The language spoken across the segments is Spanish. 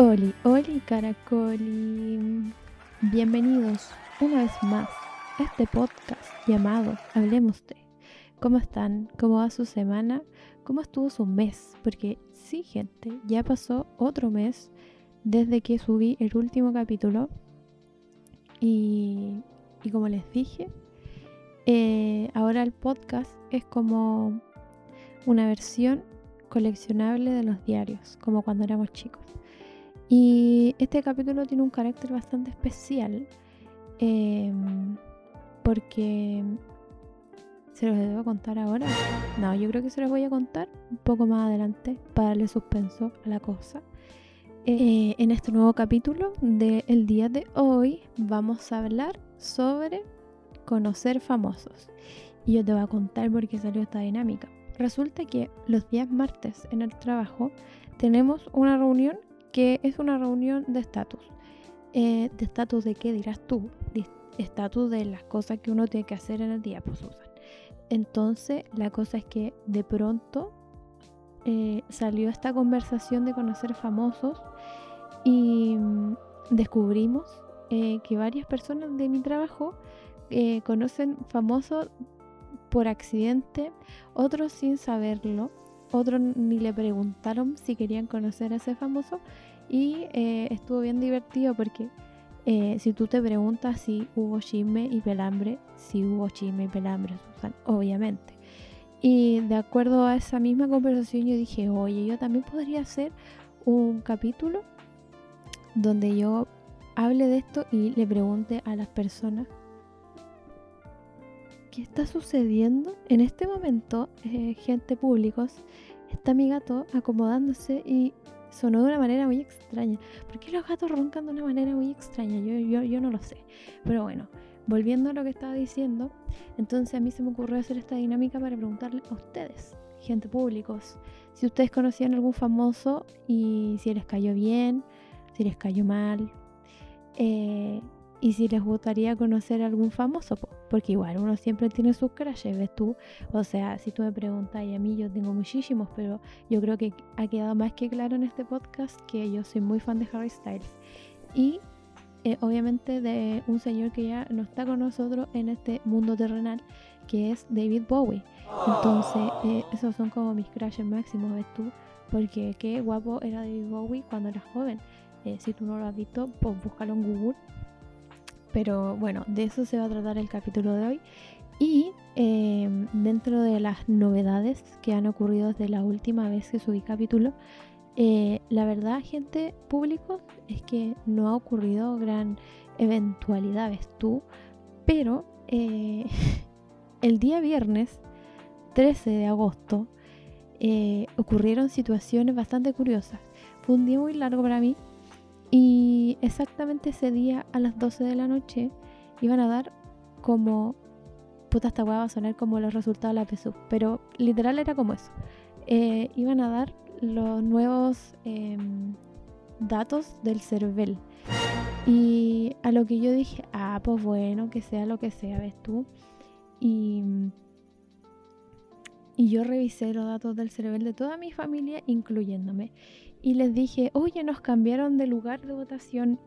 Oli, Oli, Caracoli. Bienvenidos una vez más a este podcast llamado Hablemos de. ¿Cómo están? ¿Cómo va su semana? ¿Cómo estuvo su mes? Porque sí, gente, ya pasó otro mes desde que subí el último capítulo. Y, y como les dije, eh, ahora el podcast es como una versión coleccionable de los diarios, como cuando éramos chicos. Y este capítulo tiene un carácter bastante especial em, porque se los debo contar ahora. No, yo creo que se los voy a contar un poco más adelante para darle suspenso a la cosa. Eh, en este nuevo capítulo del día de hoy vamos a hablar sobre conocer famosos. Y yo te voy a contar por qué salió esta dinámica. Resulta que los días martes en el trabajo tenemos una reunión que es una reunión de estatus. Eh, ¿De estatus de qué dirás tú? estatus de las cosas que uno tiene que hacer en el día, pues. Entonces, la cosa es que de pronto eh, salió esta conversación de conocer famosos y mm, descubrimos eh, que varias personas de mi trabajo conocen famosos por accidente, otros sin saberlo otros ni le preguntaron si querían conocer a ese famoso y eh, estuvo bien divertido porque eh, si tú te preguntas si hubo chisme y pelambre, si hubo chisme y pelambre, Susan, obviamente. Y de acuerdo a esa misma conversación yo dije, oye, yo también podría hacer un capítulo donde yo hable de esto y le pregunte a las personas ¿qué está sucediendo? En este momento, eh, gente públicos, está mi gato acomodándose y sonó de una manera muy extraña. ¿Por qué los gatos roncan de una manera muy extraña? Yo, yo, yo no lo sé. Pero bueno, volviendo a lo que estaba diciendo, entonces a mí se me ocurrió hacer esta dinámica para preguntarle a ustedes, gente públicos, si ustedes conocían algún famoso y si les cayó bien, si les cayó mal. Eh, y si les gustaría conocer a algún famoso, porque igual uno siempre tiene sus crashes, ¿ves tú? O sea, si tú me preguntas, y a mí yo tengo muchísimos, pero yo creo que ha quedado más que claro en este podcast que yo soy muy fan de Harry Styles. Y eh, obviamente de un señor que ya no está con nosotros en este mundo terrenal, que es David Bowie. Entonces, eh, esos son como mis crashes máximos, ¿ves tú? Porque qué guapo era David Bowie cuando era joven. Eh, si tú no lo has visto, pues búscalo en Google pero bueno, de eso se va a tratar el capítulo de hoy. Y em, dentro de las novedades que han ocurrido desde la última vez que subí capítulo, eh, la verdad, gente público, es que no ha ocurrido gran eventualidad, ves tú, pero eh, el día viernes 13 de agosto eh, ocurrieron situaciones bastante curiosas. Fue un día muy largo para mí y exactamente ese día a las 12 de la noche iban a dar como... Puta, esta hueá va a sonar como los resultados de la PSU, pero literal era como eso. Eh, iban a dar los nuevos em, datos del CERVEL. Y a lo que yo dije, ah, pues bueno, que sea lo que sea, ves tú. Y, y yo revisé los datos del CERVEL de toda mi familia, incluyéndome y les dije, oye, nos cambiaron de lugar de votación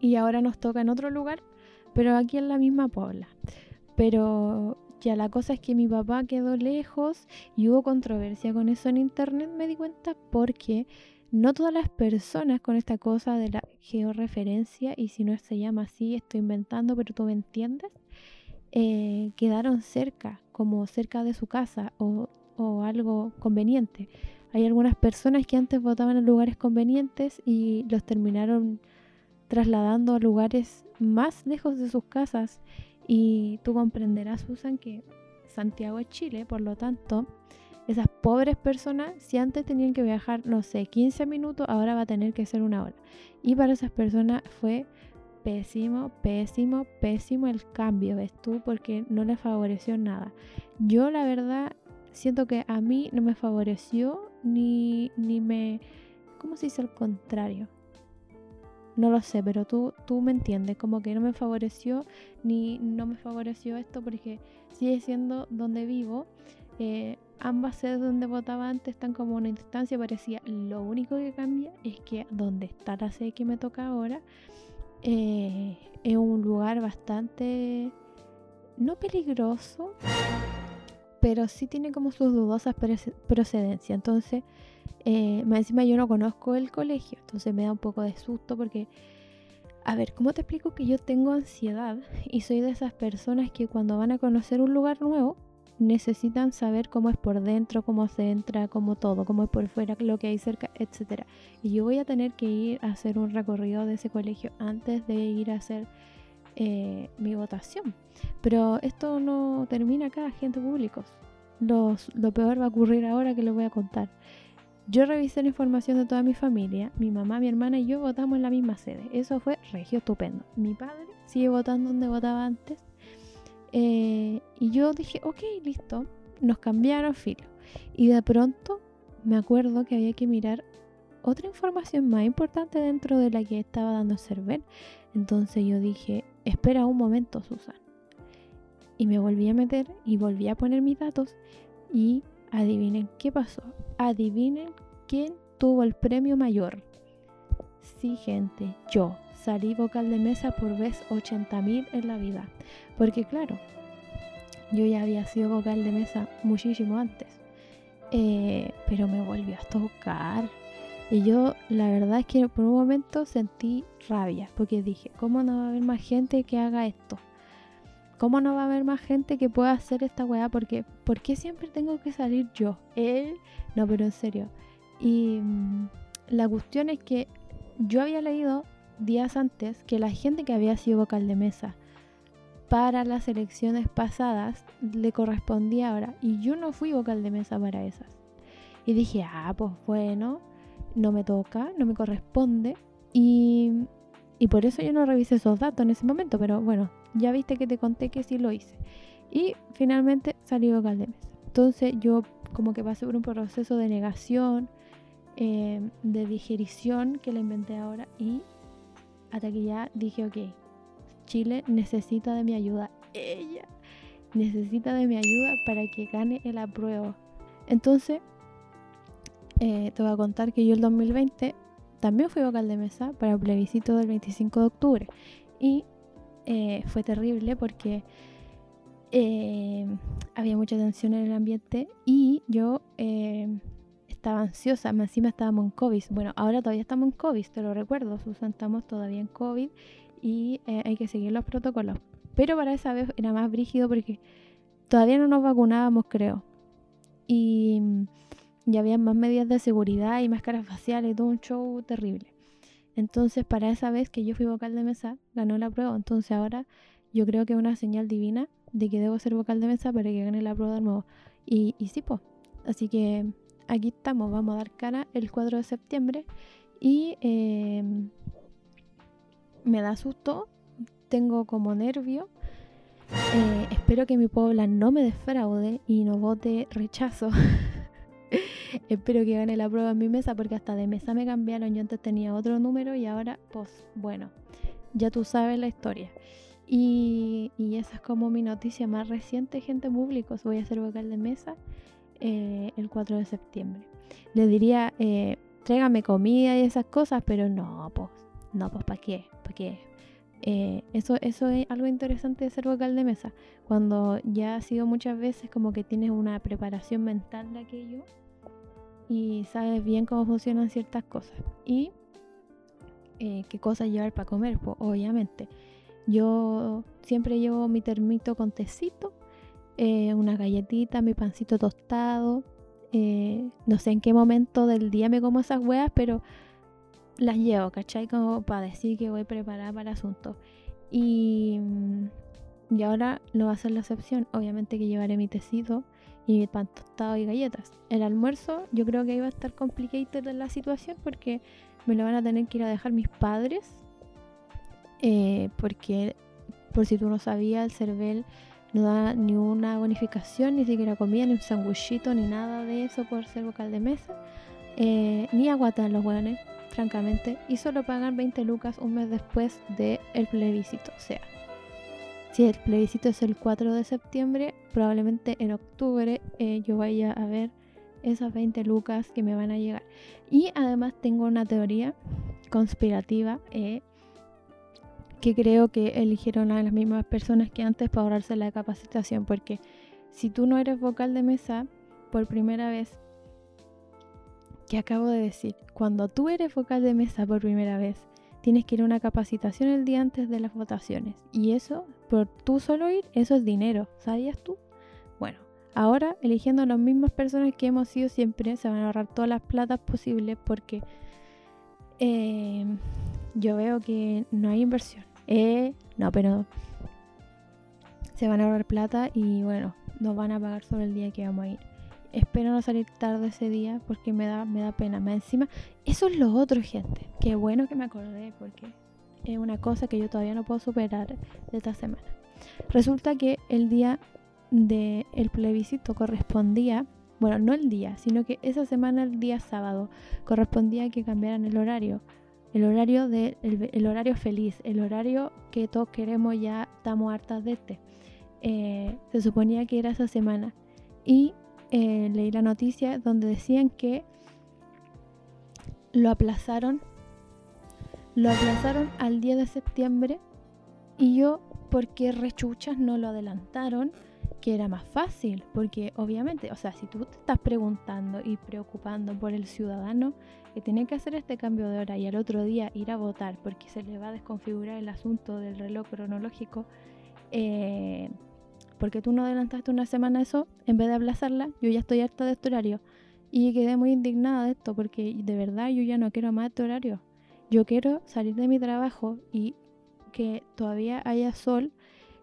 y ahora nos toca en otro lugar, pero aquí en la misma Puebla. Pero ya la cosa es que mi papá quedó lejos y hubo controversia con eso en internet, me di cuenta, porque no todas las personas con esta cosa de la georreferencia, y si no se llama así, estoy inventando, pero tú me entiendes, eh, quedaron cerca, como cerca de su casa o, o algo conveniente. Hay algunas personas que antes votaban en lugares convenientes y los terminaron trasladando a lugares más lejos de sus casas. Y tú comprenderás, Susan, que Santiago es Chile, por lo tanto, esas pobres personas, si antes tenían que viajar, no sé, 15 minutos, ahora va a tener que ser una hora. Y para esas personas fue pésimo, pésimo, pésimo el cambio, ¿ves tú? Porque no les favoreció nada. Yo la verdad siento que a mí no me favoreció ni, ni me... ¿Cómo se dice al contrario? No lo sé, pero tú, tú me entiendes, como que no me favoreció ni no me favoreció esto porque sigue siendo donde vivo. Eh, ambas sedes donde votaba antes están como una distancia parecía. Lo único que cambia es que donde está la sede que me toca ahora eh, es un lugar bastante, no peligroso, pero sí tiene como sus dudosas procedencias. Entonces, eh, encima yo no conozco el colegio, entonces me da un poco de susto porque, a ver, ¿cómo te explico que yo tengo ansiedad y soy de esas personas que cuando van a conocer un lugar nuevo necesitan saber cómo es por dentro, cómo se entra, cómo todo, cómo es por fuera, lo que hay cerca, etcétera. Y yo voy a tener que ir a hacer un recorrido de ese colegio antes de ir a hacer eh, mi votación. Pero esto no termina acá, gente públicos. lo peor va a ocurrir ahora que les voy a contar. Yo revisé la información de toda mi familia, mi mamá, mi hermana y yo votamos en la misma sede. Eso fue regio estupendo. Mi padre sigue votando donde votaba antes. Eh, y yo dije, ok, listo. Nos cambiaron filo. Y de pronto me acuerdo que había que mirar otra información más importante dentro de la que estaba dando Cervel. Entonces yo dije, espera un momento, Susan. Y me volví a meter y volví a poner mis datos y adivinen qué pasó. Adivinen quién tuvo el premio mayor. Sí, gente, yo salí vocal de mesa por vez 80.000 en la vida. Porque claro, yo ya había sido vocal de mesa muchísimo antes. Eh, pero me volvió a tocar. Y yo la verdad es que por un momento sentí rabia. Porque dije, ¿cómo no va a haber más gente que haga esto? ¿Cómo no va a haber más gente que pueda hacer esta weá? Porque, ¿por qué siempre tengo que salir yo? Él, no, pero en serio. Y mm, la cuestión es que yo había leído días antes que la gente que había sido vocal de mesa para las elecciones pasadas le correspondía ahora. Y yo no fui vocal de mesa para esas. Y dije, ah, pues bueno, no me toca, no me corresponde. Y, y por eso yo no revisé esos datos en ese momento. Pero bueno, ya viste que te conté que sí lo hice. Y finalmente salí vocal de mesa. Entonces yo como que pasé por un proceso de negación, eh, de digerición que le inventé ahora y hasta que ya dije, ok, Chile necesita de mi ayuda. Ella necesita de mi ayuda para que gane el apruebo. Entonces, eh, te voy a contar que yo el 2020 también fui vocal de mesa para el plebiscito del 25 de octubre. Y eh, fue terrible porque eh, había mucha tensión en el ambiente y yo eh, estaba ansiosa, encima estábamos en COVID. Bueno, ahora todavía estamos en COVID, te lo recuerdo, Susan, estamos todavía en COVID y hay que seguir los protocolos. Pero para esa vez era más brígido porque todavía no nos vacunábamos, creo. Y, ya había más medidas de seguridad y máscaras faciales, todo un show terrible. Entonces, para esa vez que yo fui vocal de mesa, ganó la prueba. Entonces, ahora yo creo que es una señal divina de que debo ser vocal de mesa para que gane la prueba de nuevo. Y, y sí, pues. Así que aquí estamos. Vamos a dar cara el 4 de septiembre. Y em, me da susto. Tengo como nervio. Eh, espero que mi pueblo no me defraude y no vote rechazo. Espero que gane la prueba en mi mesa porque hasta de mesa me cambiaron. Yo antes tenía otro número y ahora, pues bueno, ya tú sabes la historia. Y, esa es como mi noticia más reciente, gente pública. Voy a ser vocal de mesa eh, el 4 de septiembre. Le diría, eh, tráigame comida y esas cosas, pero no, pues, no, pues, ¿para qué? ¿Para qué? Eh, eso, eso es algo interesante de ser vocal de mesa. Cuando ya ha sido muchas veces como que tienes una preparación mental de aquello y sabes bien cómo funcionan ciertas cosas y eh, qué cosas llevar para comer, pues, obviamente. Yo siempre llevo mi termito con tecito, eh, una galletita, mi pancito tostado. Eh, no sé en qué momento del día me como esas huevas, pero las llevo, ¿cachai? Como para decir que voy preparada para el asunto. Y, y ahora no va a ser la excepción. Obviamente que llevaré mi tecito y pan tostado y galletas. El almuerzo yo creo que iba a estar complicado la situación porque me lo van a tener que ir a dejar mis padres. Eh, porque, por si tú no sabías, el CERVEL no da ni una bonificación, ni siquiera comida, ni un sanguchito, ni nada de eso por ser vocal de mesa. Eh, ni aguantan los hueones, francamente. Y solo pagan 20 lucas un mes después del plebiscito. O sea, si el plebiscito es el 4 de septiembre, probablemente en octubre eh, yo vaya a ver esas 20 lucas que me van a llegar. Y además tengo una teoría conspirativa eh, que creo que eligieron a las mismas personas que antes para ahorrarse la capacitación, porque si tú no eres vocal de mesa por primera vez, que acabo de decir, cuando tú eres vocal de mesa por primera vez, tienes que ir a una capacitación el día antes de las votaciones. Y eso, por tú solo ir, eso es dinero. ¿Sabías tú? Bueno, ahora eligiendo las mismas personas que hemos sido siempre, se van a ahorrar todas las platas posibles porque eh, yo veo que no hay inversión. Eh, no, pero se van a ahorrar plata y bueno, nos van a pagar sobre el día que vamos a ir. Espero no salir tarde ese día porque me da, me da pena. Más encima, eso es lo otro, gente. Qué bueno que me acordé porque es una cosa que yo todavía no puedo superar de esta semana. Resulta que el día del el plebiscito correspondía, bueno, no el día, sino que esa semana, el día sábado, correspondía que cambiaran el horario. El horario, de, el, horario feliz, el horario que todos queremos ya, estamos hartas de este. Eh, se suponía que era esa semana. Y eh, leí la noticia donde decían que lo aplazaron. Lo aplazaron al 10 de septiembre. Y yo, ¿por qué rechuchas no lo adelantaron? Que era más fácil. Porque obviamente, o sea, si tú te estás preguntando y preocupando por el ciudadano que tiene que hacer este cambio de hora y al otro día ir a votar porque se le va a desconfigurar el asunto del reloj cronológico, eh, porque tú no adelantaste una semana eso, en vez de aplazarla, yo ya estoy harta de este horario. Y quedé muy indignada de esto, porque de verdad yo ya no quiero más este horario. Yo quiero salir de mi trabajo y que todavía haya sol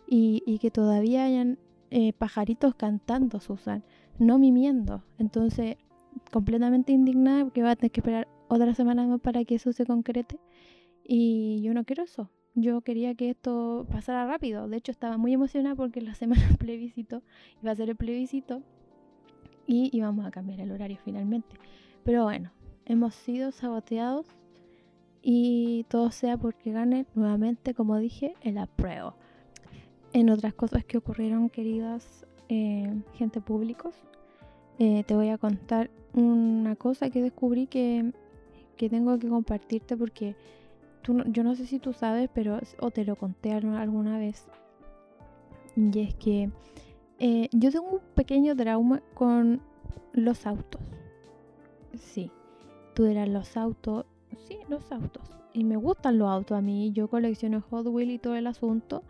y, que todavía hayan eh, pajaritos cantando, Susan, no mimiendo. Entonces, completamente indignada porque va a tener que esperar otra semana más para que eso se concrete. Y yo no quiero eso yo quería que esto pasara rápido. De hecho, estaba muy emocionada porque la semana plebiscito iba a ser el plebiscito y íbamos a cambiar el horario finalmente. Pero bueno, hemos sido saboteados y todo sea porque gane nuevamente, como dije, el apruebo. En otras cosas que ocurrieron, queridas eh, gente públicos, eh, te voy a contar una cosa que descubrí que, que tengo que compartirte porque yo no sé si tú sabes, pero o te lo conté alguna vez. Y es que eh, yo tengo un pequeño trauma con los autos. Sí, tú dirás los autos. Sí, los autos. Y me gustan los autos a mí. Yo colecciono Hot Wheels y todo el asunto.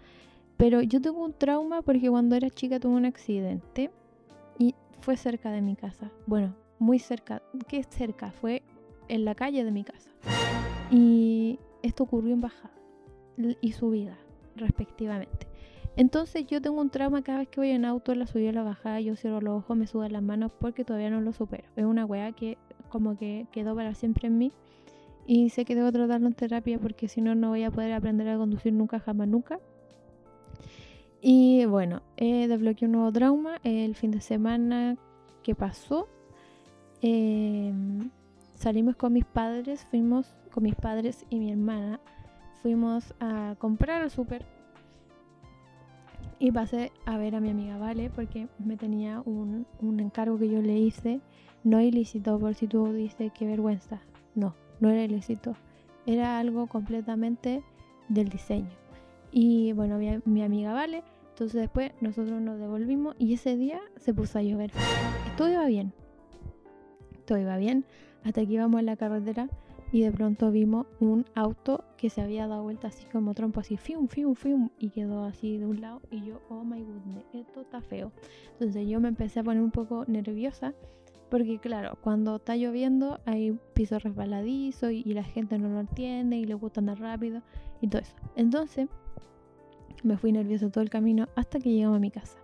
Pero yo tengo un trauma porque cuando era chica tuve un accidente y fue cerca de mi casa. Bueno, muy cerca. ¿Qué cerca? Fue en la calle de mi casa. Y esto ocurrió en bajada y subida, respectivamente. Entonces yo tengo un trauma cada vez que voy en auto, la subida y la bajada, yo cierro los ojos, me sudan las manos porque todavía no lo supero. Es una weá que como que quedó para siempre en mí y sé que debo tratarlo en terapia porque si no, no voy a poder aprender a conducir nunca, jamás, nunca. Y bueno, eh, desbloqueé un nuevo trauma el fin de semana que pasó. Em, salimos con mis padres, fuimos con mis padres y mi hermana, fuimos a comprar al súper y pasé a ver a mi amiga Vale porque me tenía un, encargo que yo le hice, no ilícito, por si tú dices qué vergüenza. No, no era ilícito, era algo completamente del diseño. Y bueno, mi, mi amiga Vale, entonces después nosotros nos devolvimos y ese día se puso a llover. Todo iba bien, todo iba bien hasta que íbamos en la carretera y de pronto vimos un auto que se había dado vuelta así como trompo, así fium, fium, fium, y quedó así de un lado y yo, oh my goodness, esto está feo. Entonces yo me empecé a poner un poco nerviosa porque claro, cuando está lloviendo hay piso resbaladizo y, la gente no lo entiende y le gusta andar rápido y todo eso. Entonces me fui nerviosa todo el camino hasta que llegamos a mi casa.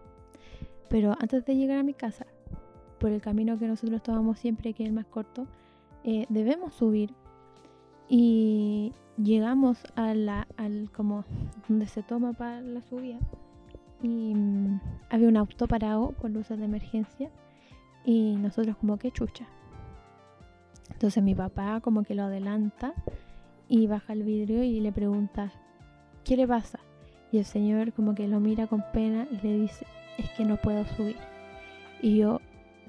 Pero antes de llegar a mi casa, por el camino que nosotros tomamos siempre, que es el más corto, eh, debemos subir y llegamos a la, al como donde se toma para la subida y mm, había un auto parado con luces de emergencia y nosotros como que chucha. Entonces mi papá como que lo adelanta y baja el vidrio y le pregunta, ¿qué le pasa? Y el señor como que lo mira con pena y le dice, es que no puedo subir. Y yo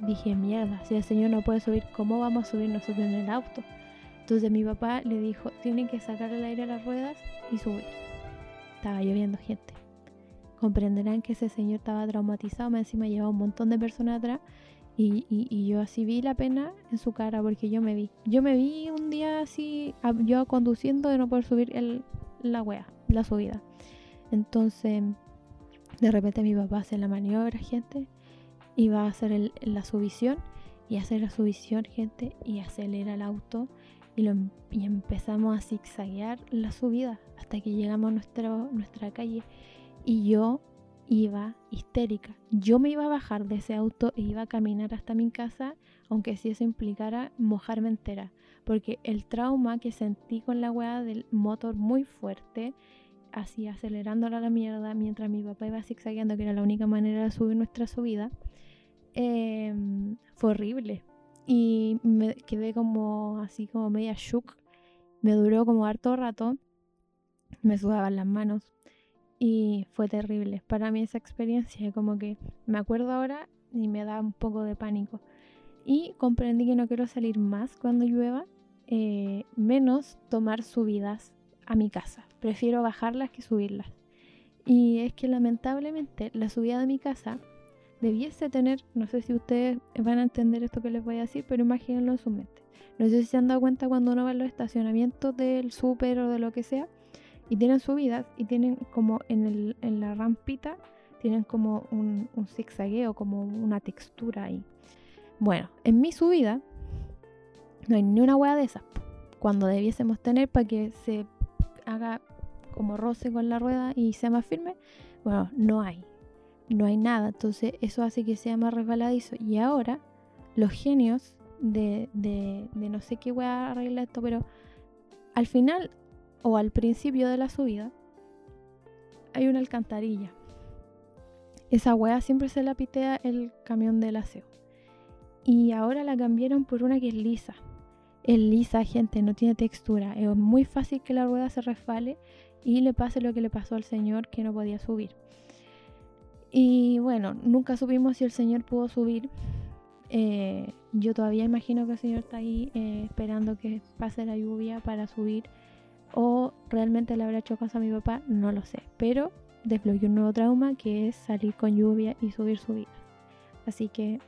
dije, mierda, si el señor no puede subir, ¿cómo vamos a subir nosotros en el auto? Entonces mi papá le dijo, tienen que sacar el aire a las ruedas y subir. Estaba lloviendo gente. Comprenderán que ese señor estaba traumatizado, me encima llevaba un montón de personas atrás y, yo así vi la pena en su cara porque yo me vi. Yo me vi un día así, yo conduciendo de no poder subir el, la wea, la subida. Entonces, de repente mi papá hace la maniobra, gente, y va a hacer la subisión, y hace la subisión, gente, y acelera el auto, y, em, empezamos a zigzaguear la subida hasta que llegamos a nuestra calle. Y yo iba histérica. Yo me iba a bajar de ese auto e iba a caminar hasta mi casa, aunque si eso implicara mojarme entera. Porque el trauma que sentí con la weá del motor muy fuerte, así acelerándola a la mierda, mientras mi papá iba zigzagueando, que era la única manera de subir nuestra subida, em, fue horrible. Y me quedé como así como media shook. Me duró como harto rato. Me sudaban las manos y fue terrible. Para mí esa experiencia, como que me acuerdo ahora y me da un poco de pánico. Y comprendí que no quiero salir más cuando llueva, eh, menos tomar subidas a mi casa. Prefiero bajarlas que subirlas. Y es que lamentablemente la subida de mi casa debiese tener, no sé si ustedes van a entender esto que les voy a decir, pero imagínenlo en su mente. No sé si se han dado cuenta cuando uno va en los estacionamientos del súper o de lo que sea, y tienen subidas y tienen como en, el, en la rampita, tienen como un, un zigzagueo, como una textura ahí. Bueno, en mi subida no hay ni una hueá de esas. Cuando debiésemos tener para que se haga como roce con la rueda y sea más firme, bueno, no hay. No hay nada. Entonces eso hace que sea más resbaladizo. Y ahora los genios de, de, de no sé qué hueá arregla esto, pero al final o al principio de la subida hay una alcantarilla. Esa weá siempre se la pitea el camión del aseo. Y ahora la cambiaron por una que es lisa. Es lisa, gente, no tiene textura. Es muy fácil que la rueda se resbale y le pase lo que le pasó al señor que no podía subir. Y bueno, nunca supimos si el señor pudo subir. Eh, yo todavía imagino que el señor está ahí eh, esperando que pase la lluvia para subir o realmente le habrá hecho caso a mi papá, no lo sé. Pero desbloqueó un nuevo trauma que es salir con lluvia y subir subidas. Así que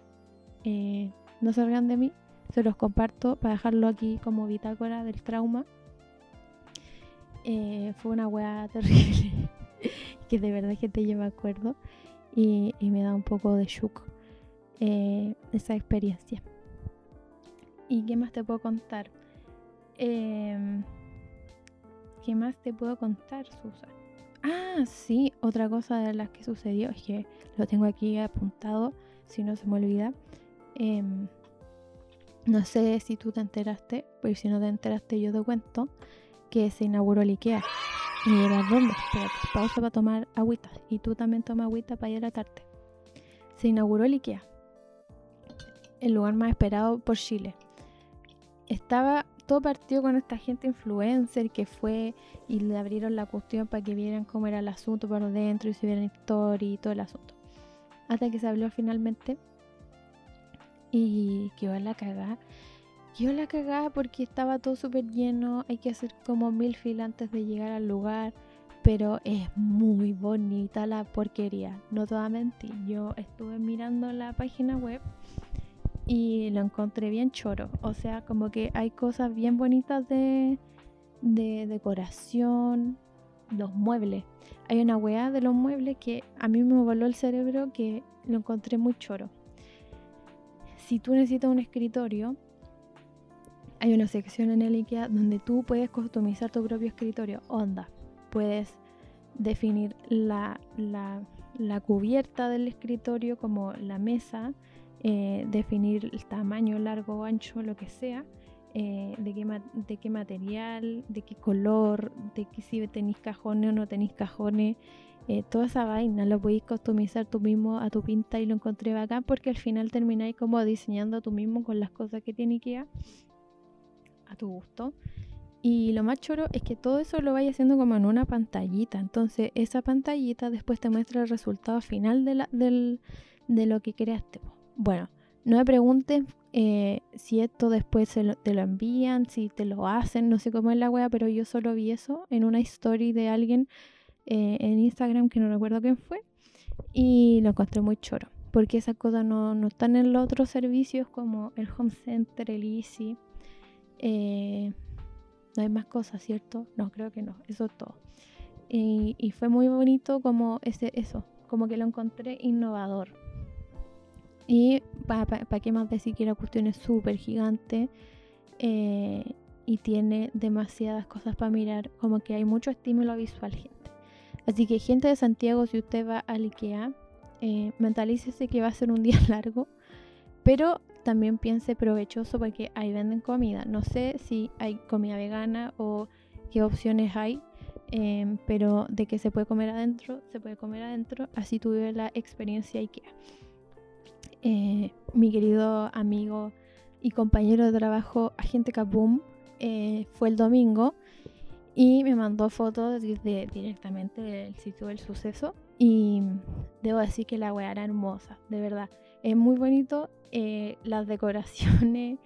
eh, no se de mí, se los comparto para dejarlo aquí como bitácora del trauma. Eh, fue una weá terrible que de verdad que te lleva acuerdo y, me da un poco de shock eh, esa experiencia. ¿Y qué más te puedo contar? Eh, ¿Qué más te puedo contar, Susan? Ah, sí, otra cosa de las que sucedió es que lo tengo aquí apuntado, si no se me olvida. Em, no sé si tú te enteraste, pero si no te enteraste yo te cuento que se inauguró el IKEA. Y era dónde, espérate, pausa para tomar agüita. Y tú también toma agüita para ir a tarde. Se inauguró el IKEA. El lugar más esperado por Chile. Estaba todo partió con esta gente influencer que fue y le abrieron la cuestión para que vieran cómo era el asunto por dentro y se vieran historia y todo el asunto. Hasta que se habló finalmente y quedó la cagada. Quedó la cagada porque estaba todo súper lleno, hay que hacer como mil filas antes de llegar al lugar, pero es muy bonita la porquería, no te voy a mentir. Yo estuve mirando la página web y lo encontré bien choro. O sea, como que hay cosas bien bonitas de, decoración, los muebles. Hay una weá de los muebles que a mí me voló el cerebro que lo encontré muy choro. Si tú necesitas un escritorio, hay una sección en el IKEA donde tú puedes customizar tu propio escritorio. Onda, puedes definir la, la cubierta del escritorio como la mesa eh, definir el tamaño, largo, ancho, lo que sea, eh, de, qué de qué material, de qué color, de que si tenéis cajones o no tenéis cajones, eh, toda esa vaina lo podéis customizar tú mismo a tu pinta y lo encontré bacán porque al final termináis como diseñando tú mismo con las cosas que tiene IKEA a tu gusto. Y lo más choro es que todo eso lo vaya haciendo como en una pantallita. Entonces, esa pantallita después te muestra el resultado final de lo que creaste. Bueno, no me pregunten eh, si esto después te lo envían, si te lo hacen, no sé cómo es la wea, pero yo solo vi eso en una story de alguien eh, en Instagram que no recuerdo quién fue y lo encontré muy choro. Porque esas cosas no, no están en los otros servicios como el Home Center, el Easy. Eh, no hay más cosas, ¿cierto? No, creo que no. Eso es todo. Y, fue muy bonito como ese, eso, como que lo encontré innovador. Y para pa, qué más decir que la cuestión es súper gigante eh, y tiene demasiadas cosas para mirar, como que hay mucho estímulo visual, gente. Así que gente de Santiago, si usted va al IKEA, eh, mentalícese que va a ser un día largo, pero también piense provechoso porque ahí venden comida. No sé si hay comida vegana o qué opciones hay, em, pero de que se puede comer adentro, se puede comer adentro. Así tuve la experiencia IKEA. Eh, mi querido amigo y compañero de trabajo, agente Kaboom, eh, fue el domingo y me mandó fotos de, directamente del sitio del suceso. Y debo decir que la weá era hermosa, de verdad. Es muy bonito eh, las decoraciones,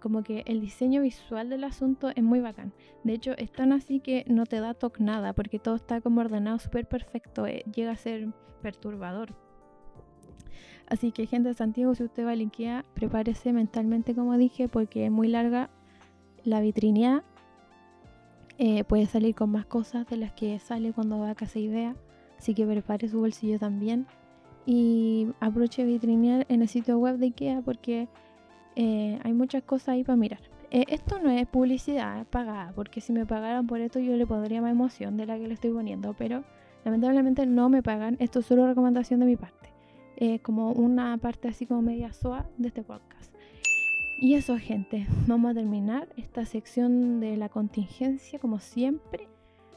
como que el diseño visual del asunto es muy bacán. De hecho, es tan así que no te da toque nada, porque todo está como ordenado súper perfecto. Llega a ser perturbador. Así que gente de Santiago, si usted va a Ikea, prepárese mentalmente como dije, porque es muy larga la vitrineada eh, puede salir con más cosas de las que sale cuando va a casa idea. Así que prepare su bolsillo también. Y aproveche vitrinear en el sitio web de IKEA porque eh, hay muchas cosas ahí para mirar. Eh, esto no es publicidad pagada, porque si me pagaran por esto yo le pondría más emoción de la que le estoy poniendo, pero lamentablemente no me pagan. Esto es solo recomendación de mi parte. Como una parte así como media soa de este podcast. Y eso, gente, vamos a terminar esta sección de la contingencia como siempre.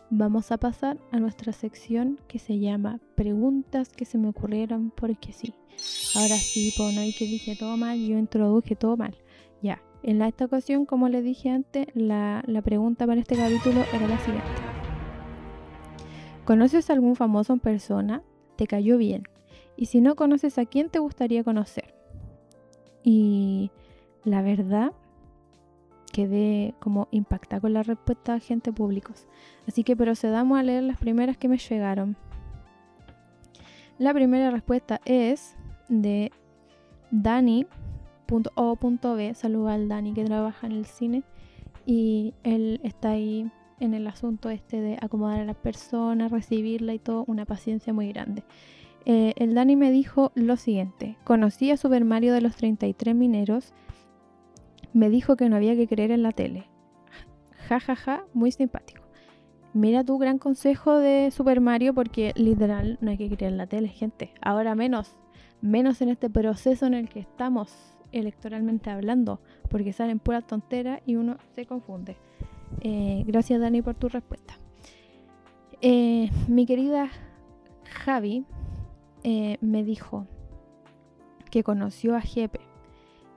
Vamos a pasar a nuestra sección que se llama Preguntas que se me ocurrieron porque sí. Ahora sí, pues no que dije todo mal, yo introduje todo mal. Ya, en esta ocasión, como les dije antes, la, la pregunta para este capítulo era la siguiente. ¿Conoces a algún famoso en persona? ¿Te cayó bien? Y si no conoces a quién te gustaría conocer. Y la verdad, quedé como impactada con la respuesta de gente públicos. Así que procedamos a leer las primeras que me llegaron. La primera respuesta es de Dani.o.b. Saluda al Dani que trabaja en el cine. Y él está ahí en el asunto este de acomodar a la persona, recibirla y todo, una paciencia muy grande. Eh, el Dani me dijo lo siguiente: Conocí a Super Mario de los 33 mineros me dijo que no había que creer en la tele. Ja, ja, ja, muy simpático. Mira tu gran consejo de Super Mario porque literal no hay que creer en la tele, gente. Ahora menos, menos en este proceso en el que estamos electoralmente hablando, porque salen puras tonteras y uno se confunde. Eh, gracias Dani por tu respuesta. Eh, mi querida Javi eh, me dijo que conoció a Jepe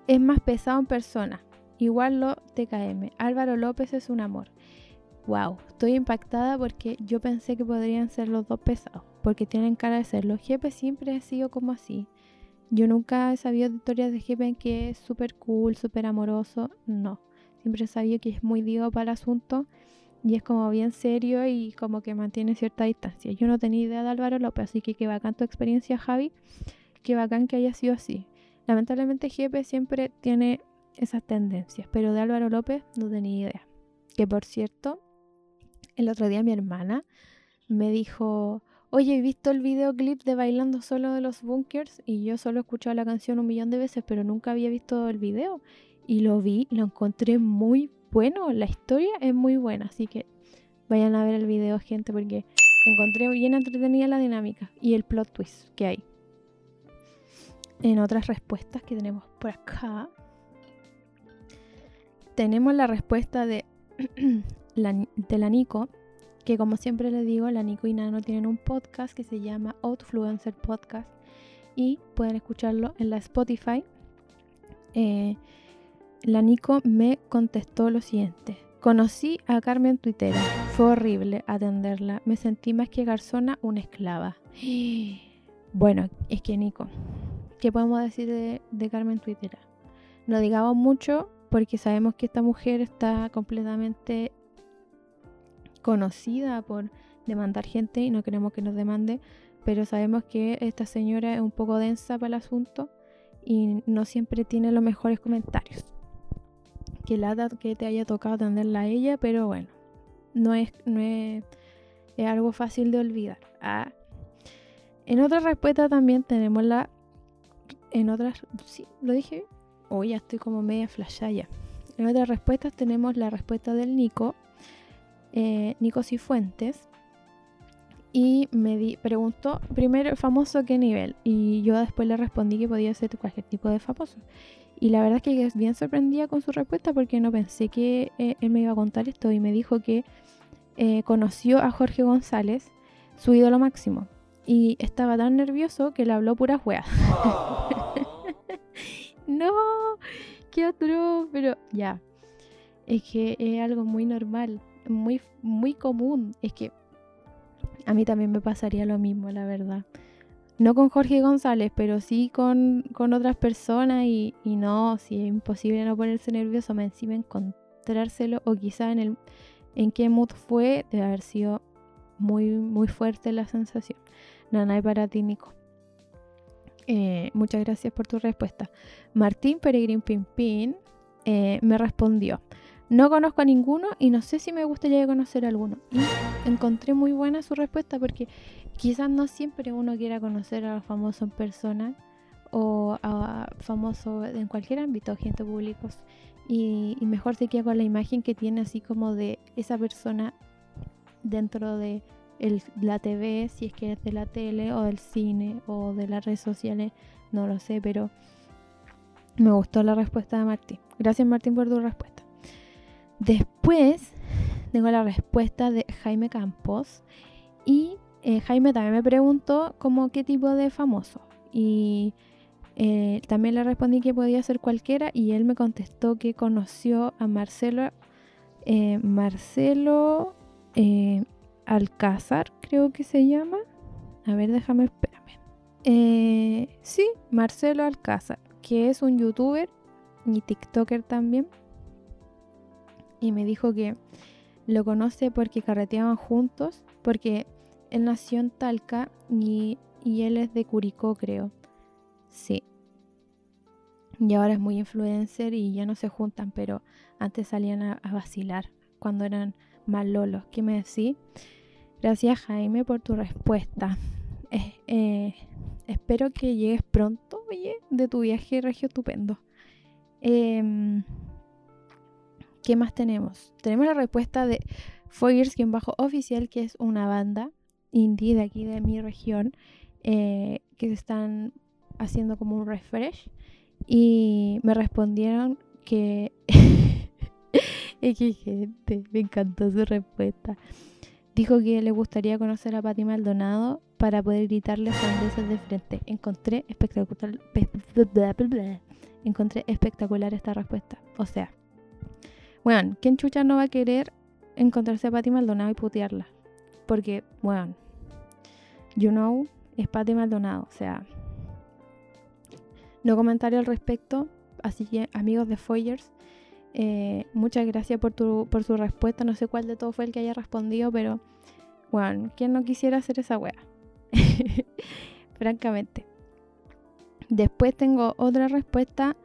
es más pesado en persona. Igual lo TKM. Álvaro López es un amor. Wow, estoy impactada porque yo pensé que podrían ser los dos pesados, porque tienen cara de serlo. Jepe siempre ha sido como así. Yo nunca he sabido historias de Jepe en que es súper cool, súper amoroso. No, siempre he sabido que es muy digo para el asunto y es como bien serio y como que mantiene cierta distancia. Yo no tenía idea de Álvaro López, así que qué bacán tu experiencia, Javi. Qué bacán que haya sido así. Lamentablemente Jepe siempre tiene esas tendencias, pero de Álvaro López no tenía idea. Que por cierto, el otro día mi hermana me dijo, oye, he visto el videoclip de Bailando Solo de los Bunkers y yo solo he escuchado la canción un millón de veces, pero nunca había visto el video. Y lo vi lo encontré muy bueno, la historia es muy buena, así que vayan a ver el video, gente, porque encontré bien entretenida la dinámica y el plot twist que hay en otras respuestas que tenemos por acá, tenemos la respuesta de la, Nico, que como siempre le digo, la Nico y Nano tienen un podcast que se llama Outfluencer Podcast y pueden escucharlo en la Spotify. Eh, la Nico me contestó lo siguiente. Conocí a Carmen Tuitera. Fue horrible atenderla. Me sentí más que garzona, una esclava. Bueno, es que Nico, ¿qué podemos decir de, Carmen Tuitera? No digamos mucho porque sabemos que esta mujer está completamente conocida por demandar gente y no queremos que nos demande, pero sabemos que esta señora es un poco densa para el asunto y no siempre tiene los mejores comentarios que lata que te haya tocado atenderla a ella, pero bueno, no es, no es, algo fácil de olvidar. Ah. En otra respuesta también tenemos la. En otras. Sí, lo dije. Hoy ya estoy como media flashaya. En otras respuestas tenemos la respuesta del Nico, eh, Nico Cifuentes. Y me di, preguntó primero famoso qué nivel. Y yo después le respondí que podía ser cualquier tipo de famoso. Y la verdad es que es bien sorprendida con su respuesta porque no pensé que eh, él me iba a contar esto y me dijo que eh, conoció a Jorge González, su ídolo máximo, y estaba tan nervioso que le habló puras weas. no, qué otro, pero ya. Es que es algo muy normal, muy, muy común. Es que a mí también me pasaría lo mismo, la verdad no con Jorge González, pero sí con, otras personas y, no, si es imposible no ponerse nervioso, me encima encontrárselo o quizá en el en qué mood fue, de haber sido muy, muy fuerte la sensación. Nada, para ti, Nico. Eh, muchas gracias por tu respuesta. Martín Peregrín Pimpín eh, me respondió. No conozco a ninguno y no sé si me gustaría conocer a alguno. Y encontré muy buena su respuesta porque quizás no siempre uno quiera conocer a los famosos en persona o a famosos en cualquier ámbito, gente públicos. Y, mejor se queda con la imagen que tiene así como de esa persona dentro de la TV, si es que es de la tele o del cine o de las redes sociales, no lo sé, pero me gustó la respuesta de Martín. Gracias Martín por tu respuesta. Después tengo la respuesta de Jaime Campos y eh, Jaime también me preguntó como qué tipo de famoso. Y eh, también le respondí que podía ser cualquiera y él me contestó que conoció a Marcelo, eh, Marcelo Alcázar, creo que se llama. A ver, déjame, espérame. sí, Marcelo Alcázar, que es un youtuber y TikToker también. Y me dijo que lo conoce porque carreteaban juntos, porque él nació en Talca y, él es de Curicó, creo. Sí. Y ahora es muy influencer y ya no se juntan, pero antes salían a, vacilar cuando eran más lolos. ¿Qué me decís? Gracias Jaime por tu respuesta. Eh, eh, espero que llegues pronto, oye, de tu viaje regio estupendo. Em, ¿Qué más tenemos? Tenemos la respuesta de bajo oficial que es una banda indie de aquí de mi región eh, que se están haciendo como un refresh y me respondieron que que gente, me encantó su respuesta. Dijo que le gustaría conocer a Pati Maldonado para poder gritarle sandeces de frente. Encontré espectacular, encontré espectacular esta respuesta. O sea, bueno, ¿quién chucha no va a querer encontrarse a Pati Maldonado y putearla? Porque, bueno, You know, es Pati Maldonado. O sea, no comentario al respecto. Así que, amigos de Foyers, eh, muchas gracias por, tu, por su respuesta. No sé cuál de todos fue el que haya respondido, pero, bueno, ¿quién no quisiera hacer esa wea? Francamente. Después tengo otra respuesta